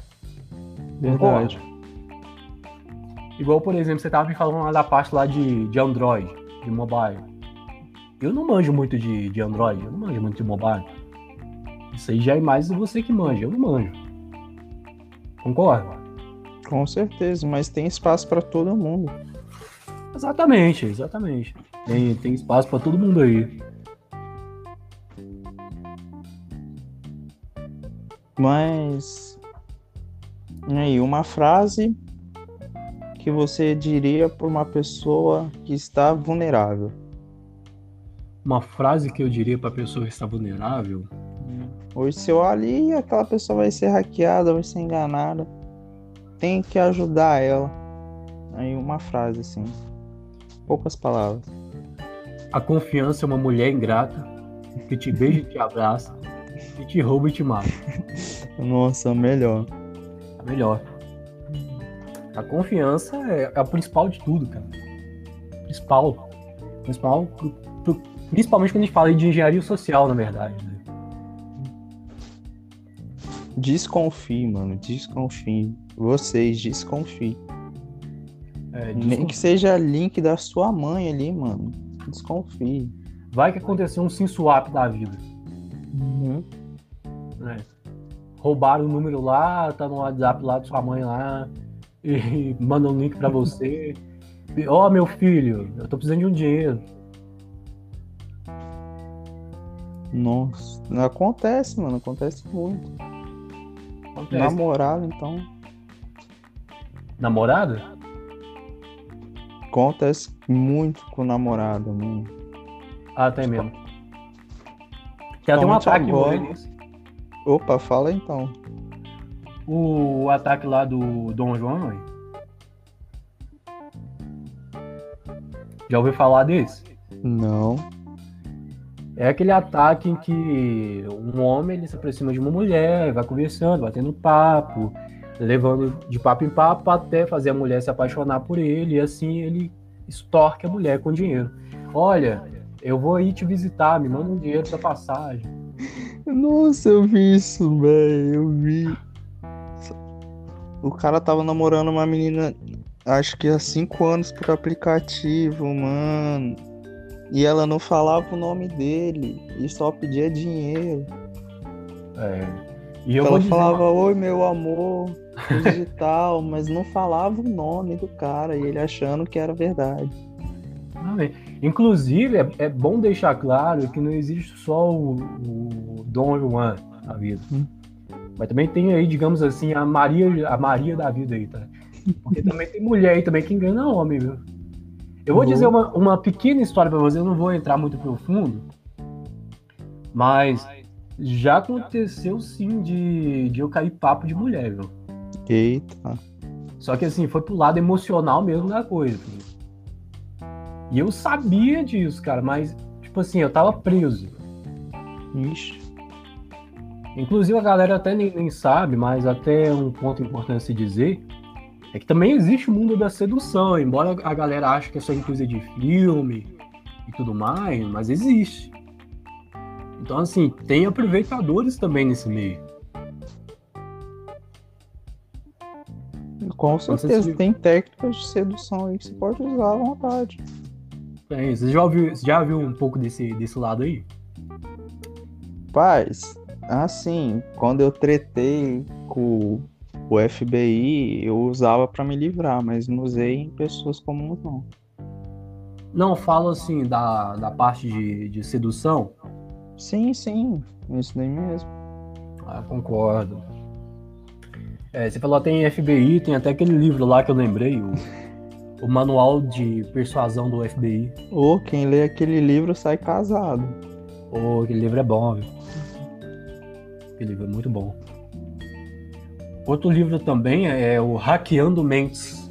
Verdade. Igual, por exemplo, você tava me falando lá da parte lá de, de Android, de mobile. Eu não manjo muito de, de Android, eu não manjo muito de mobile. Isso aí já é mais você que manja, eu não manjo. Concorda? Com certeza, mas tem espaço para todo mundo. Exatamente, exatamente. Tem, tem espaço para todo mundo aí. Mas. Aí, uma frase que você diria para uma pessoa que está vulnerável? Uma frase que eu diria para a pessoa que está vulnerável? Hoje se eu ali, aquela pessoa vai ser hackeada, vai ser enganada. Tem que ajudar ela. Aí uma frase assim. Poucas palavras. A confiança é uma mulher ingrata que te beija e te abraça, que te rouba e te mata. Nossa, melhor. Melhor. A confiança é, é a principal de tudo, cara. Principal. Principal, principalmente quando a gente fala de engenharia social, na verdade. Né? Desconfie, mano. Desconfie. Vocês desconfiem. É, Nem que seja link da sua mãe ali, mano. Desconfie. Vai que aconteceu um sim swap da vida. Uhum. É. Roubaram o número lá, tá no WhatsApp lá de sua mãe lá e manda um link para você. Ó, oh, meu filho, eu tô precisando de um dinheiro. Nossa, acontece, mano, acontece muito. Acontece. Namorado, então. Namorada? Acontece muito com namorada, mano. Ah, tem mesmo. Tem até um ataque agora... Opa, fala então o ataque lá do Dom João? Hein? Já ouviu falar desse? Não. É aquele ataque em que um homem ele se aproxima de uma mulher, vai conversando, batendo papo, levando de papo em papo até fazer a mulher se apaixonar por ele e assim ele extorque a mulher com dinheiro. Olha, eu vou aí te visitar, me manda um dinheiro pra passagem. Nossa, eu vi isso, velho, eu vi. O cara tava namorando uma menina, acho que há cinco anos por aplicativo, mano. E ela não falava o nome dele e só pedia dinheiro. É. E eu ela falava, oi meu amor, digital, mas não falava o nome do cara e ele achando que era verdade. Ah, Inclusive, é, é, bom deixar claro que não existe só o, o Don Juan na vida. Hum. Mas também tem aí, digamos assim, a Maria, a Maria da vida aí, tá? Porque também tem mulher aí também que engana homem, viu? Eu vou uhum. dizer uma, uma pequena história pra você, eu não vou entrar muito profundo, mas já aconteceu sim de, de eu cair papo de mulher, viu? Eita. Só que assim, foi pro lado emocional mesmo da coisa. E eu sabia disso, cara, mas, tipo assim, eu tava preso. Ixi. Inclusive a galera até nem, nem sabe, mas até um ponto importante se dizer é que também existe o mundo da sedução, embora a galera ache que é só coisa de filme e tudo mais, mas existe. Então, assim, tem aproveitadores também nesse meio. Com certeza, tem técnicas de sedução aí que você pode usar à vontade. Tem, você já viu, já viu um pouco desse, desse lado aí? Paz, assim, quando eu tretei com o FBI, eu usava para me livrar, mas não usei em pessoas comuns, não. Não, falo assim da, da parte de, de sedução. Sim, sim, isso nem mesmo. Ah, concordo. É, você falou tem FBI, tem até aquele livro lá que eu lembrei, o, o Manual de Persuasão do FBI. Ou quem lê aquele livro sai casado. Ô, aquele livro é bom, viu? Aquele livro é muito bom. Outro livro também é o Hackeando Mentes.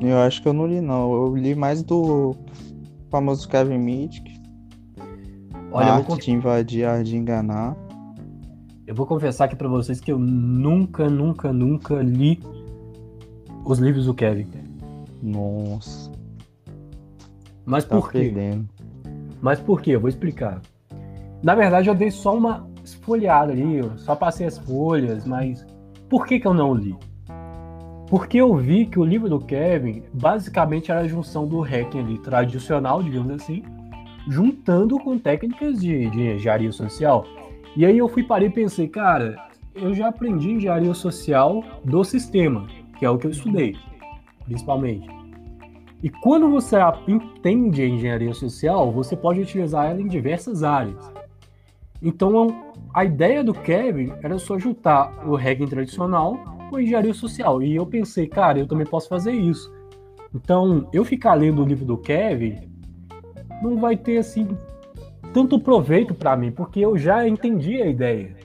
Eu acho que eu não li, não. Eu li mais do famoso Kevin Mitnick. Olha, arte eu vou... de invadir, arte de enganar. Eu vou confessar aqui para vocês que eu nunca, nunca, nunca li os livros do Kevin. Nossa. Mas tá por quê? Perdendo. Mas por quê? Eu vou explicar. Na verdade, eu dei só uma esfolhado ali, eu só passei as folhas, mas por que, que eu não li? Porque eu vi que o livro do Kevin basicamente era a junção do hacking ali, tradicional, digamos assim, juntando com técnicas de, de engenharia social. E aí eu fui parei e pensei, cara, eu já aprendi engenharia social do sistema, que é o que eu estudei, principalmente. E quando você entende a engenharia social, você pode utilizar ela em diversas áreas. Então, a ideia do Kevin era só juntar o hacking tradicional com a engenharia social. E eu pensei, cara, eu também posso fazer isso. Então, eu ficar lendo o livro do Kevin não vai ter assim tanto proveito para mim, porque eu já entendi a ideia.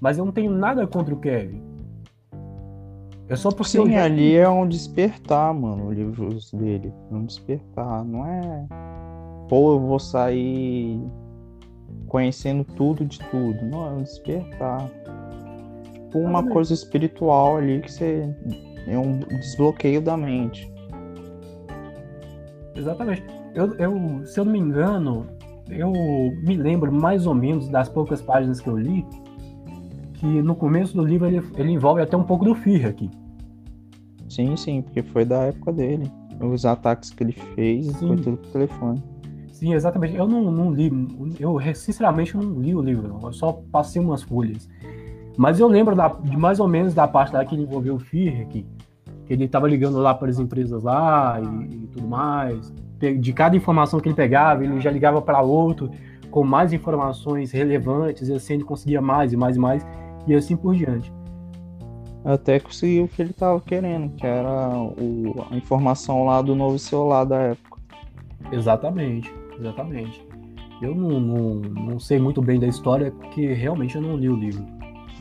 Mas eu não tenho nada contra o Kevin. É só porque Sim, já... ali é um despertar, mano, o livro dele. É um despertar, não é. Pô, eu vou sair conhecendo tudo de tudo. Não, é um despertar. Tipo uma coisa espiritual ali que você. É um desbloqueio da mente. Exatamente. Eu, eu, se eu não me engano, eu me lembro mais ou menos das poucas páginas que eu li, que no começo do livro ele, ele envolve até um pouco do Fear aqui. Sim, sim, porque foi da época dele. Os ataques que ele fez sim. foi tudo pro telefone. Sim, exatamente. Eu não, não li, eu sinceramente não li o livro, não. eu só passei umas folhas. Mas eu lembro da, de mais ou menos da parte lá que envolveu o FIR, que, que ele estava ligando lá para as empresas lá e, e, tudo mais. De cada informação que ele pegava, ele já ligava para outro com mais informações relevantes, e assim ele conseguia mais e mais e mais, e assim por diante. Até conseguiu o que ele estava querendo, que era o, a informação lá do novo celular da época. Exatamente. Exatamente. Eu não, não, não sei muito bem da história, porque realmente eu não li o livro.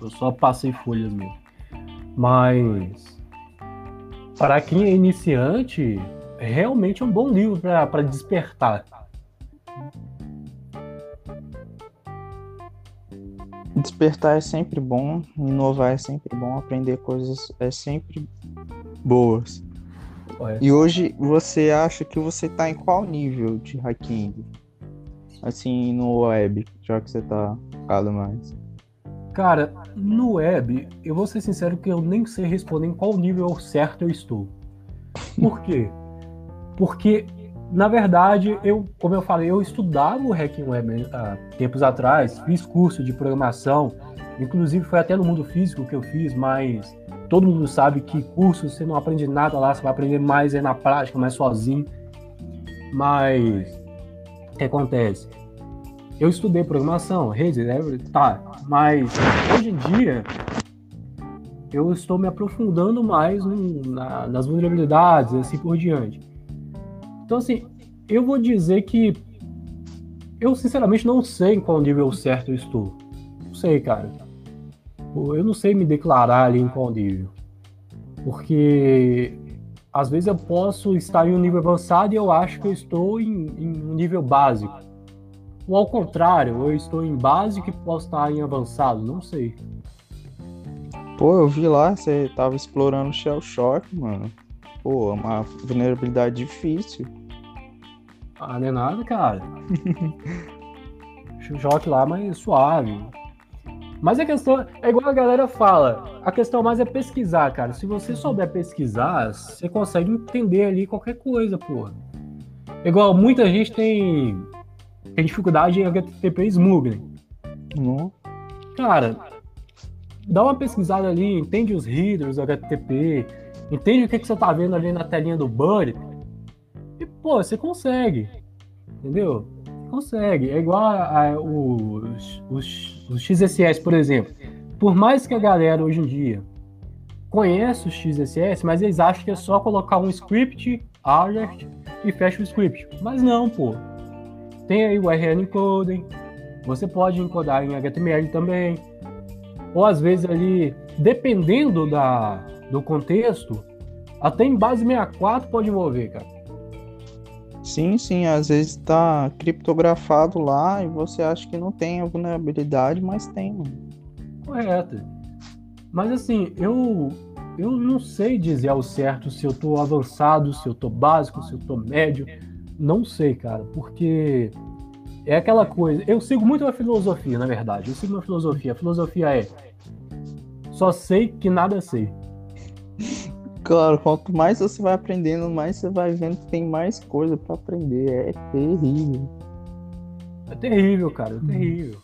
Eu só passei folhas mesmo. Mas, para quem é iniciante, realmente é um bom livro para despertar. Despertar é sempre bom, inovar é sempre bom, aprender coisas é sempre boas. E hoje você acha que você tá em qual nível de hacking? Assim, no web, já que você tá focado mais. Cara, no web, eu vou ser sincero que eu nem sei responder em qual nível certo eu estou. Por quê? Porque, na verdade, eu, como eu falei, eu estudava o hacking web há tempos atrás, fiz curso de programação, inclusive foi até no mundo físico que eu fiz, mas todo mundo sabe que curso você não aprende nada lá, você vai aprender mais é na prática, mais sozinho. Mas o que acontece? Eu estudei programação, rede, né? tá, mas hoje em dia eu estou me aprofundando mais na, nas vulnerabilidades e assim por diante. Então, assim, eu vou dizer que eu sinceramente não sei em qual nível certo eu estou. Não sei, cara eu não sei me declarar ali em qual nível. Porque às vezes eu posso estar em um nível avançado e eu acho que eu estou em, em um nível básico. Ou ao contrário, eu estou em básico e posso estar em avançado, não sei. Pô, eu vi lá, você tava explorando Shell Shock, mano. Pô, é uma vulnerabilidade difícil. Ah, não é nada, cara. Shock lá, mas suave. Mas a questão é igual a galera fala, a questão mais é pesquisar, cara. Se você souber pesquisar, você consegue entender ali qualquer coisa, porra. Igual muita gente tem, tem dificuldade em HTTP smuggling. Não. Cara, dá uma pesquisada ali, entende os headers do HTTP, entende o que, que você tá vendo ali na telinha do Buddy, e pô, você consegue. Entendeu? Consegue. É igual a, a, os, os, os XSS, por exemplo. Por mais que a galera hoje em dia conheça o XSS, mas eles acham que é só colocar um script, alert e fecha o script. Mas não, pô. Tem aí o URL encoding. Você pode encodar em HTML também. Ou às vezes ali, dependendo da, do contexto, até em base 64 pode envolver, cara. Sim, sim, às vezes tá criptografado lá e você acha que não tem a vulnerabilidade, mas tem, mano. Correto. Mas assim, eu eu não sei dizer ao certo se eu tô avançado, se eu tô básico, se eu tô médio. Não sei, cara, porque é aquela coisa. Eu sigo muito a filosofia, na verdade. Eu sigo uma filosofia. A filosofia é só sei que nada sei. Claro, quanto mais você vai aprendendo, mais você vai vendo que tem mais coisa para aprender. É terrível. É terrível, cara, é terrível.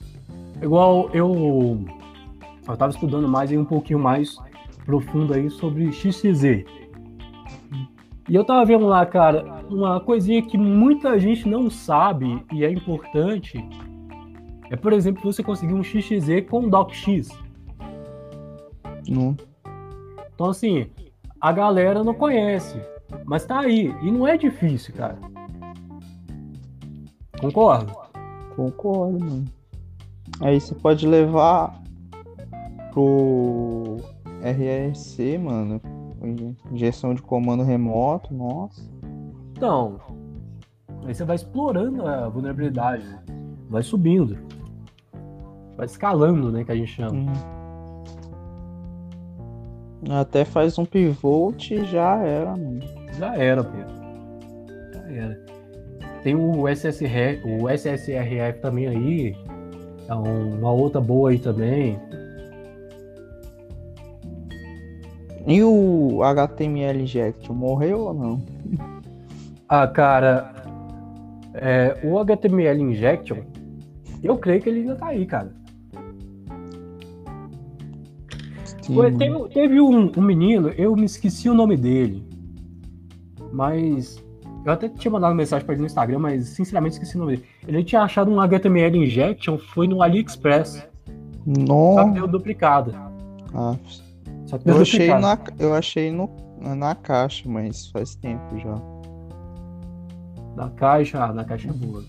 Igual eu eu tava estudando mais e um pouquinho mais profundo aí sobre XXZ. E eu tava vendo lá, cara, uma coisinha que muita gente não sabe e é importante é, por exemplo, você conseguir um XXZ com DocX. Não. Então, assim, a galera não conhece. Mas tá aí. E não é difícil, cara. Concordo? Concordo, mano. Aí você pode levar pro RSC, mano. Injeção de comando remoto, nossa. Então, aí você vai explorando a vulnerabilidade, né? vai subindo, vai escalando, né, que a gente chama. Hum. Até faz um pivot e já era, mano. Já era, Pedro. Já era. Tem o SSR, o SSRF também aí. É uma outra boa aí também. E o HTML Injection morreu ou não? Ah, cara, é, o HTML Injection, eu creio que ele ainda tá aí, cara. Foi, teve, teve um, um, menino, eu me esqueci o nome dele. Mas. Eu até tinha mandado mensagem pra ele no Instagram, mas sinceramente esqueci o nome dele. Ele tinha achado um HTML injection, foi no AliExpress. Nossa. Só que deu duplicado. Ah. Só que deu eu, achei na, eu achei no, na caixa, mas faz tempo já. Na caixa, ah, na caixa é boa.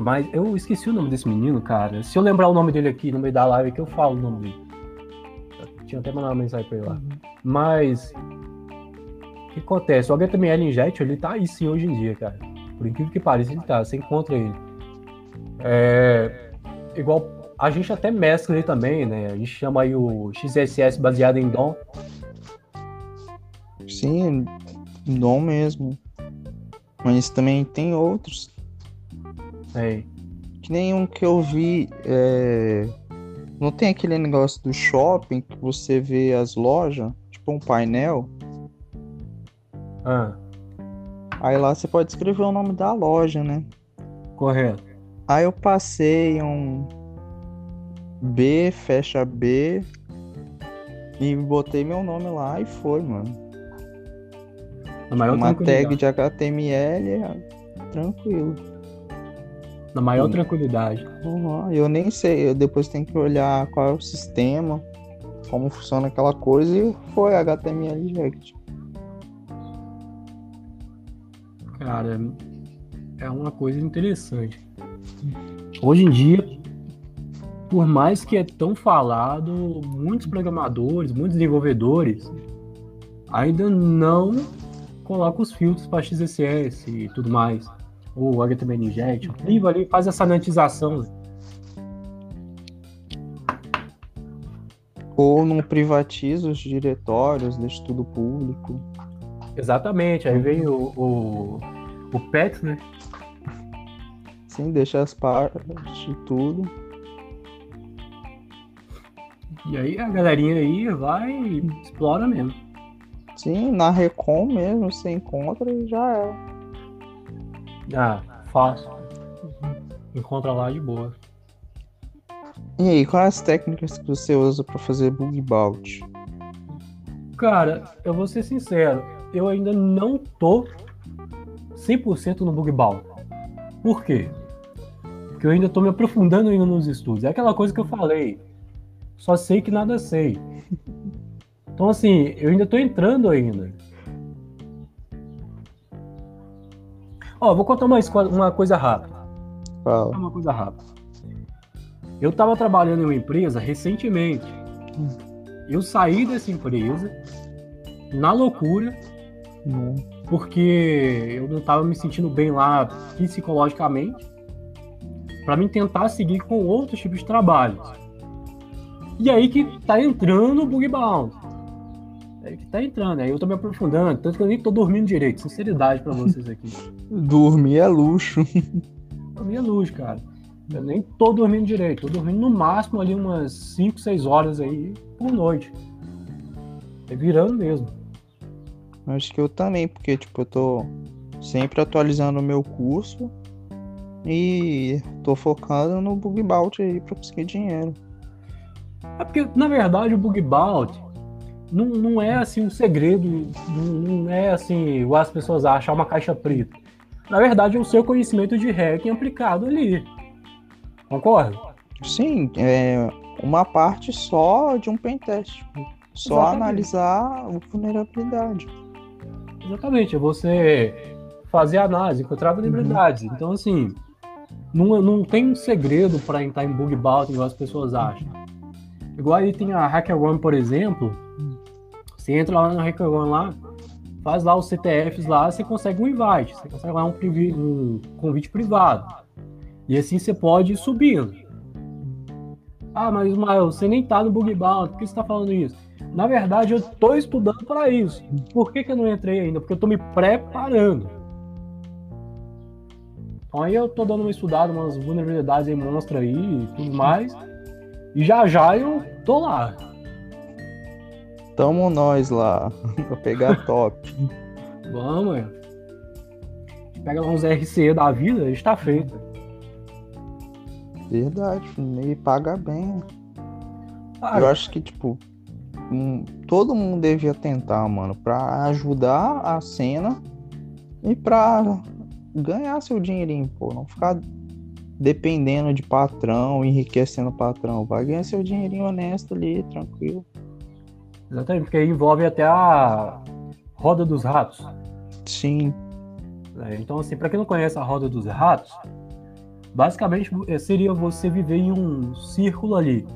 Mas eu esqueci o nome desse menino, cara. Se eu lembrar o nome dele aqui no meio da live, que eu falo o nome dele tinha até mandado uma mensagem pra ele lá. Uhum. Mas o que acontece? O HTML Injection, ele tá aí sim hoje em dia, cara. Por incrível que pareça, ele tá. Você encontra ele. É, igual a gente até mescla ele também, né? A gente chama aí o XSS baseado em DOM. Sim, DOM mesmo. Mas também tem outros. É. Que nem um que eu vi. É não tem aquele negócio do shopping que você vê as lojas, tipo um painel? Ah. Aí lá você pode escrever o nome da loja, né? Correto. Aí eu passei um B, fecha B e botei meu nome lá e foi, mano. Uma tag de HTML é tranquilo na maior tranquilidade. Uhum, eu nem sei, eu depois tenho que olhar qual é o sistema, como funciona aquela coisa e foi HTML Inject. Cara, é uma coisa interessante. Hoje em dia, por mais que é tão falado, muitos programadores, muitos desenvolvedores ainda não colocam os filtros para XSS e tudo mais. Ou Inject, priva ali, faz essa nantização. Né? Ou não privatiza os diretórios, deixa tudo público. Exatamente, aí vem o, o, o PET, né? Sim, deixa as partes de tudo. E aí a galerinha aí vai e explora mesmo. Sim, na Recom mesmo, você encontra e já é. Ah, fácil. Encontra lá de boa. E aí, quais as técnicas que você usa para fazer bug bounty? Cara, eu vou ser sincero, eu ainda não tô 100% no bug bounty. Por quê? Porque eu ainda tô me aprofundando ainda nos estudos. É aquela coisa que eu falei. Só sei que nada sei. Então assim, eu ainda tô entrando ainda. Ó, vou contar uma, uma coisa rápida. Fala. Uma coisa rápida. Eu estava trabalhando em uma empresa recentemente. Eu saí dessa empresa na loucura, Hum. porque eu não estava me sentindo bem lá psicologicamente, para mim tentar seguir com outros tipos de trabalhos. E aí que tá entrando o bug bounty. É que tá entrando, aí eu tô me aprofundando, tanto que eu nem tô dormindo direito, sinceridade para vocês aqui. Dormir é luxo. Dormir é luz, cara. Eu nem tô dormindo direito, tô dormindo no máximo ali umas 5, 6 horas aí por noite. É virando mesmo. Acho que eu também, porque tipo, eu tô sempre atualizando o meu curso e tô focado no bug bounty aí pra conseguir dinheiro. É porque, na verdade, o bug bounty não, não é assim um segredo, não, é assim, igual as pessoas acham, uma caixa preta. Na verdade, é o seu conhecimento de hacking aplicado ali. Concorda? Sim, é uma parte só de um pentest. Só Exatamente. analisar a vulnerabilidade. Exatamente, é você fazer análise, encontrar vulnerabilidades. Então, assim, não, não tem um segredo para entrar em bug bounty igual as pessoas acham. Igual aí tem a HackerOne, por exemplo. Você entra lá na HackerOne lá, faz lá os CTFs lá, você consegue um invite, você consegue lá um, um convite privado. E assim você pode ir subindo. Ah, mas Ismael, você nem tá no bug bounty, por que você tá falando isso? Na verdade, eu tô estudando para isso. Por que, que eu não entrei ainda? Porque eu tô me preparando. Então aí eu tô dando uma estudada, umas vulnerabilidades aí, monstra aí e tudo mais. E já já eu tô lá. Tamo nós lá pra pegar top. Vamos, é. Pega lá uns RCE da vida, está feito. Verdade, e paga bem. Ah, Eu acho que, tipo, hum, todo mundo devia tentar, mano, pra ajudar a cena e pra ganhar seu dinheirinho, pô. Não ficar dependendo de patrão, enriquecendo o patrão. Vai ganhar seu dinheirinho honesto ali, tranquilo. Exatamente, porque aí envolve até a roda dos ratos. Sim, né? Então, assim, para quem não conhece a roda dos ratos, basicamente eh, seria você viver em um círculo ali.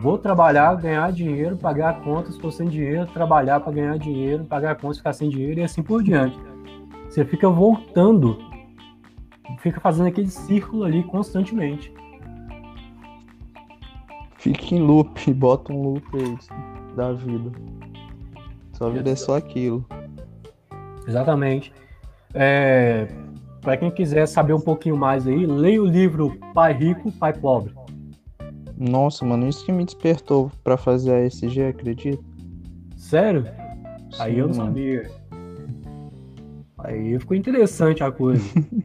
Vou trabalhar, ganhar dinheiro, pagar contas, estou sem dinheiro, trabalhar para ganhar dinheiro, pagar contas, ficar sem dinheiro e assim por diante. Você fica voltando, fica fazendo aquele círculo ali constantemente. fica em loop, bota um loop aí da vida. Sua vida é só aquilo. Exatamente. É, para quem quiser saber um pouquinho mais aí, leia o livro Pai Rico, Pai Pobre. Nossa, mano, isso que me despertou pra fazer a SG, acredita? Sério? Aí Sim, eu não mano. sabia. Aí ficou interessante a coisa.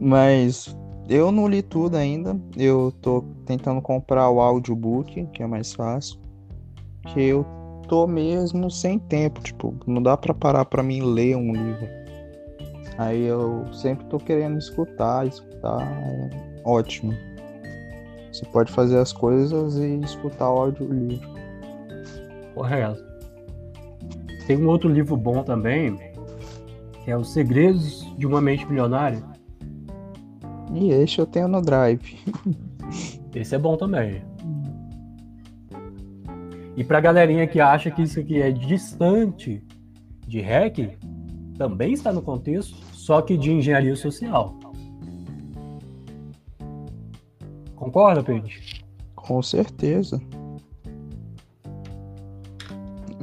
Mas eu não li tudo ainda. Eu tô tentando comprar o audiobook, que é mais fácil. Que eu tô mesmo sem tempo, tipo, não dá pra parar pra mim ler um livro. Aí eu sempre tô querendo escutar, escutar é ótimo. Você pode fazer as coisas e escutar o audiolivro. Correto. Tem um outro livro bom também, que é Os Segredos de uma Mente Milionária. E este eu tenho no Drive. Esse é bom também. E pra galerinha que acha que isso aqui é distante de hack, também está no contexto, só que de engenharia social. Concorda, Pedro? Com certeza.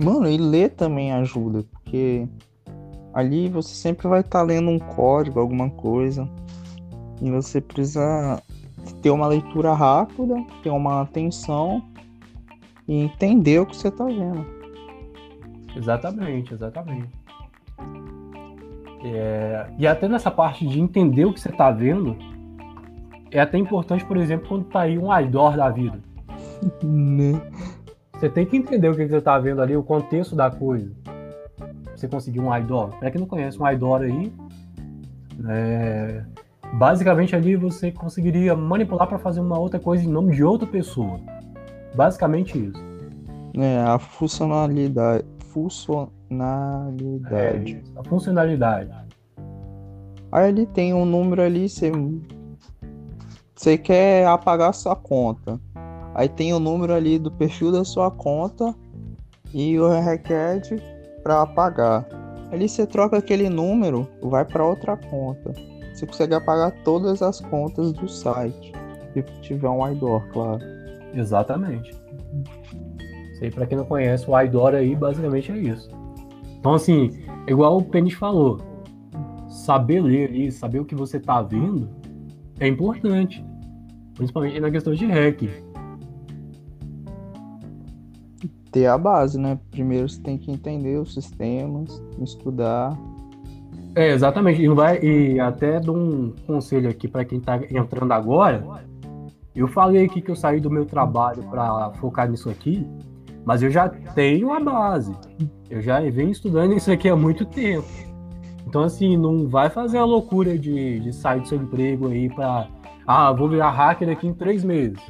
Mano, e ler também ajuda, porque ali você sempre vai estar tá lendo um código, alguma coisa, você precisa ter uma leitura rápida, ter uma atenção e entender o que você está vendo. Exatamente, exatamente. É, e até nessa parte de entender o que você está vendo, é até importante, por exemplo, quando tá aí um idor da vida. Né? Você tem que entender o que você está vendo ali, o contexto da coisa. Você conseguir um idor. Para quem não conhece um idor aí, é, basicamente ali você conseguiria manipular para fazer uma outra coisa em nome de outra pessoa. Basicamente isso. É, a funcionalidade. Funcionalidade. É, a funcionalidade. Aí ele tem um número ali, você, você quer apagar sua conta. Aí tem o número ali do perfil da sua conta e o requer para apagar. Ali você troca aquele número, vai para outra conta. Você consegue apagar todas as contas do site, se tiver um IDOR, claro. Exatamente. Isso aí, para quem não conhece, o IDOR aí basicamente é isso. Então, assim, igual o Penis falou, saber ler ali, saber o que você tá vendo é importante. Principalmente na questão de hack. Ter a base, né? Primeiro você tem que entender os sistemas, estudar. É, exatamente. E, vai, e até dou um conselho aqui para quem tá entrando agora. Eu falei aqui que eu saí do meu trabalho para focar nisso aqui, mas eu já tenho a base. Eu já venho estudando isso aqui há muito tempo. Então, assim, não vai fazer a loucura de, de sair do seu emprego aí para ah, vou virar hacker aqui em três meses.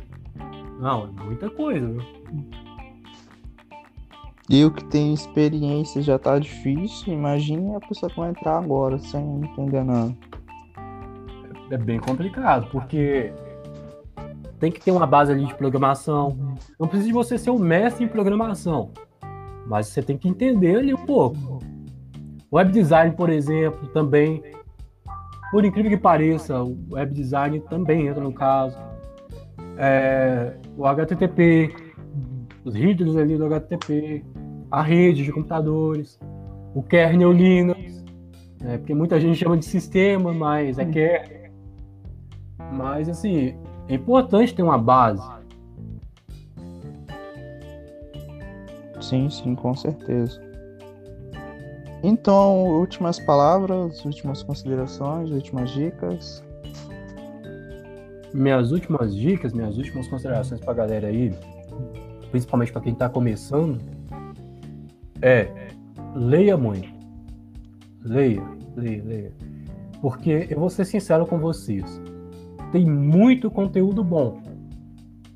Não, é muita coisa, viu? Eu que tenho experiência já tá difícil, imagine a pessoa que vai entrar agora sem entender nada. É bem complicado, porque tem que ter uma base ali de programação. Não precisa de você ser um mestre em programação, mas você tem que entender ali um pouco. Web design, por exemplo, também por incrível que pareça, o web design também entra no caso. É, o HTTP, os readers ali do HTTP, a rede de computadores, o kernel Linux, né, porque muita gente chama de sistema, mas é kernel. Mas assim, é importante ter uma base. Sim, sim, com certeza. Então, últimas palavras, últimas considerações, últimas dicas. Minhas últimas dicas, minhas últimas considerações para a galera aí, principalmente para quem está começando, é leia muito. Leia, leia, leia. Porque eu vou ser sincero com vocês. Tem muito conteúdo bom.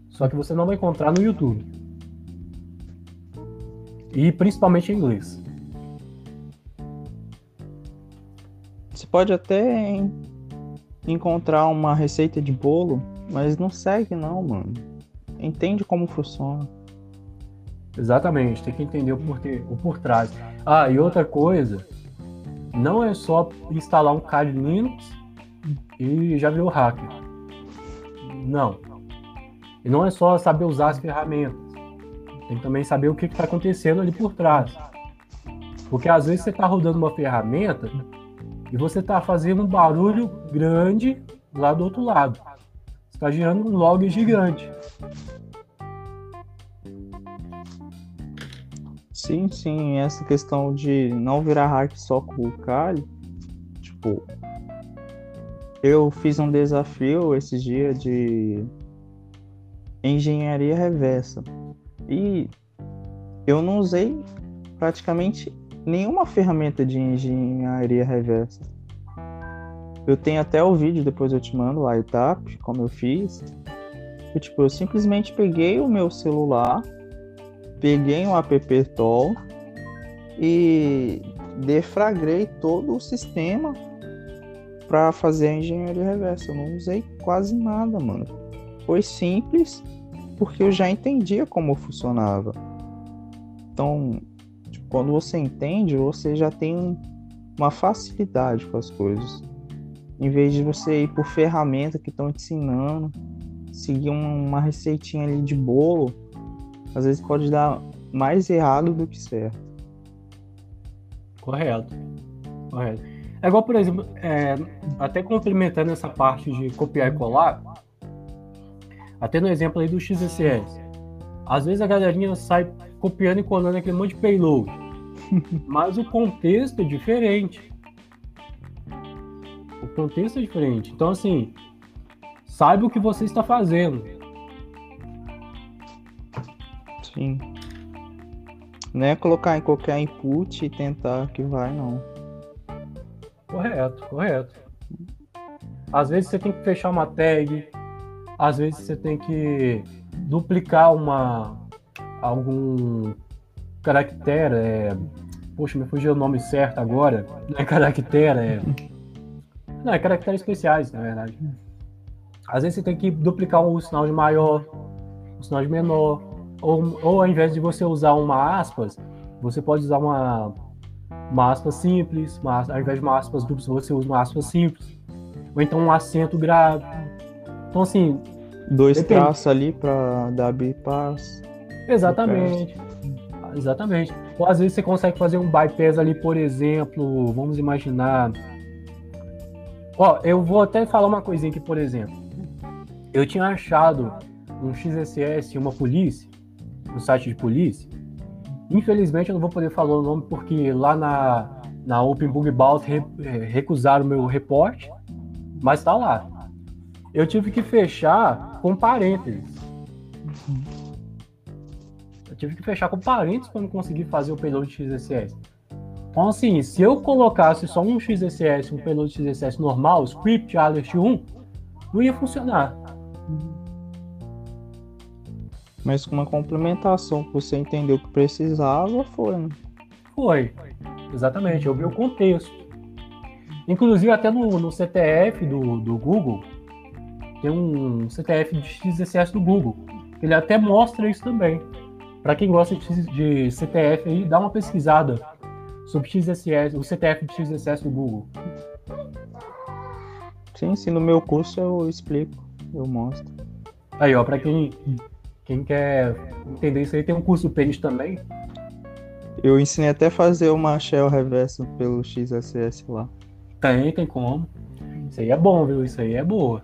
Só que você não vai encontrar no YouTube. E principalmente em inglês. Você pode até encontrar uma receita de bolo, mas não segue não, mano. Entende como funciona. Exatamente, tem que entender o porquê, o por trás. Ah, e outra coisa, não é só instalar um Kali Linux e já virou hacker. Não. E não é só saber usar as ferramentas. Tem que também saber o que está acontecendo ali por trás. Porque às vezes você está rodando uma ferramenta e você está fazendo um barulho grande lá do outro lado. Está gerando um log gigante. Sim, sim, essa questão de não virar hack só com o Kali, tipo, eu fiz um desafio esses dias de engenharia reversa e eu não usei praticamente nenhuma ferramenta de engenharia reversa. Eu tenho até o vídeo, depois eu te mando, a etapa, como eu fiz. Tipo, eu simplesmente peguei o meu celular, peguei um app tool e defragrei todo o sistema para fazer a engenharia reversa. Eu não usei quase nada, mano. Foi simples porque eu já entendia como funcionava. Então, quando você entende, você já tem uma facilidade com as coisas. Em vez de você ir por ferramenta que estão te ensinando, seguir uma, uma receitinha ali de bolo, às vezes pode dar mais errado do que certo. Correto. Correto. É igual, por exemplo, é, até complementando essa parte de copiar e colar, até no exemplo aí do XSS. Às vezes a galerinha sai copiando e colando aquele monte de payload. Mas o contexto é diferente. O contexto é diferente. Então, assim, saiba o que você está fazendo. Sim. Não é colocar em qualquer input e tentar que vai, não. Correto, correto. Às vezes você tem que fechar uma tag, às vezes você tem que duplicar uma algum caractere. É... Poxa, me fugiu o nome certo agora. Não é caractere, é. Não, é caracteres especiais, na verdade. Às vezes você tem que duplicar um sinal de maior, um sinal de menor. Ou, ou ao invés de você usar uma aspas, você pode usar uma, uma aspas simples, uma, ao invés de uma aspas dupla, você usa uma aspas simples. Ou então um acento grave. Então, assim. Dois depende. traços ali para dar bypass. Exatamente. Exatamente. Ou às vezes você consegue fazer um bypass ali, por exemplo, vamos imaginar. Ó, eu vou até falar uma coisinha aqui, por exemplo. Eu tinha achado um XSS, uma polícia, no site de polícia. Infelizmente eu não vou poder falar o nome porque lá na, na Open Bug Bout re, recusaram o meu reporte, mas tá lá. Eu tive que fechar com parênteses. Eu tive que fechar com parênteses para não conseguir fazer o payload XSS. Então, assim, se eu colocasse só um XSS, um payload XSS normal, script alert 1, não ia funcionar. Mas com uma complementação que você entendeu que precisava, foi. Né? Foi, exatamente. Eu vi o contexto. Inclusive, até no, no CTF do, do Google, tem um CTF de XSS do Google. Ele até mostra isso também. Para quem gosta de, de CTF aí, dá uma pesquisada sobre XSS, o CTF de XSS do Google. Sim, sim, no meu curso eu explico, eu mostro. Aí, ó, para quem, quem quer entender isso aí, tem um curso Pênis também. Eu ensinei até fazer uma shell reverso pelo XSS lá. Tem, tem como. Isso aí é bom, viu? Isso aí é boa.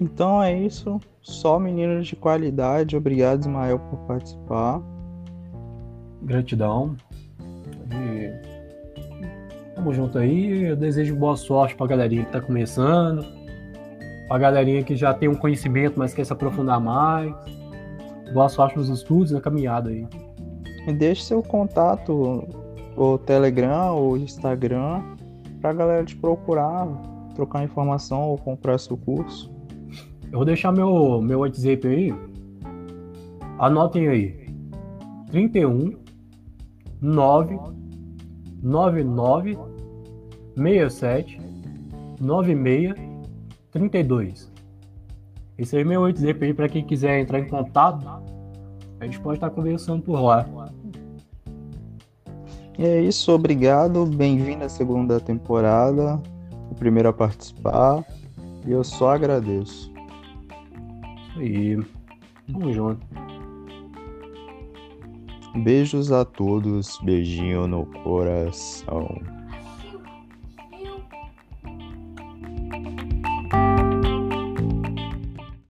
Então é isso. Só meninos de qualidade. Obrigado, Ismael, por participar. Gratidão. E... Tamo junto aí. Eu desejo boa sorte pra galerinha que tá começando. Pra galerinha que já tem um conhecimento, mas quer se aprofundar mais. Boa sorte nos estudos, na caminhada aí. E deixe seu contato, o Telegram ou Instagram, pra galera te procurar, trocar informação ou comprar seu curso. Eu vou deixar meu, meu WhatsApp aí. Anotem aí. 31 9 99 67 96 32. Esse aí é meu WhatsApp aí para quem quiser entrar em contato. A gente pode estar conversando por lá. E é isso, obrigado. Bem-vindo à segunda temporada. O primeiro a participar. E eu só agradeço. E vamos junto. Beijos a todos, beijinho no coração.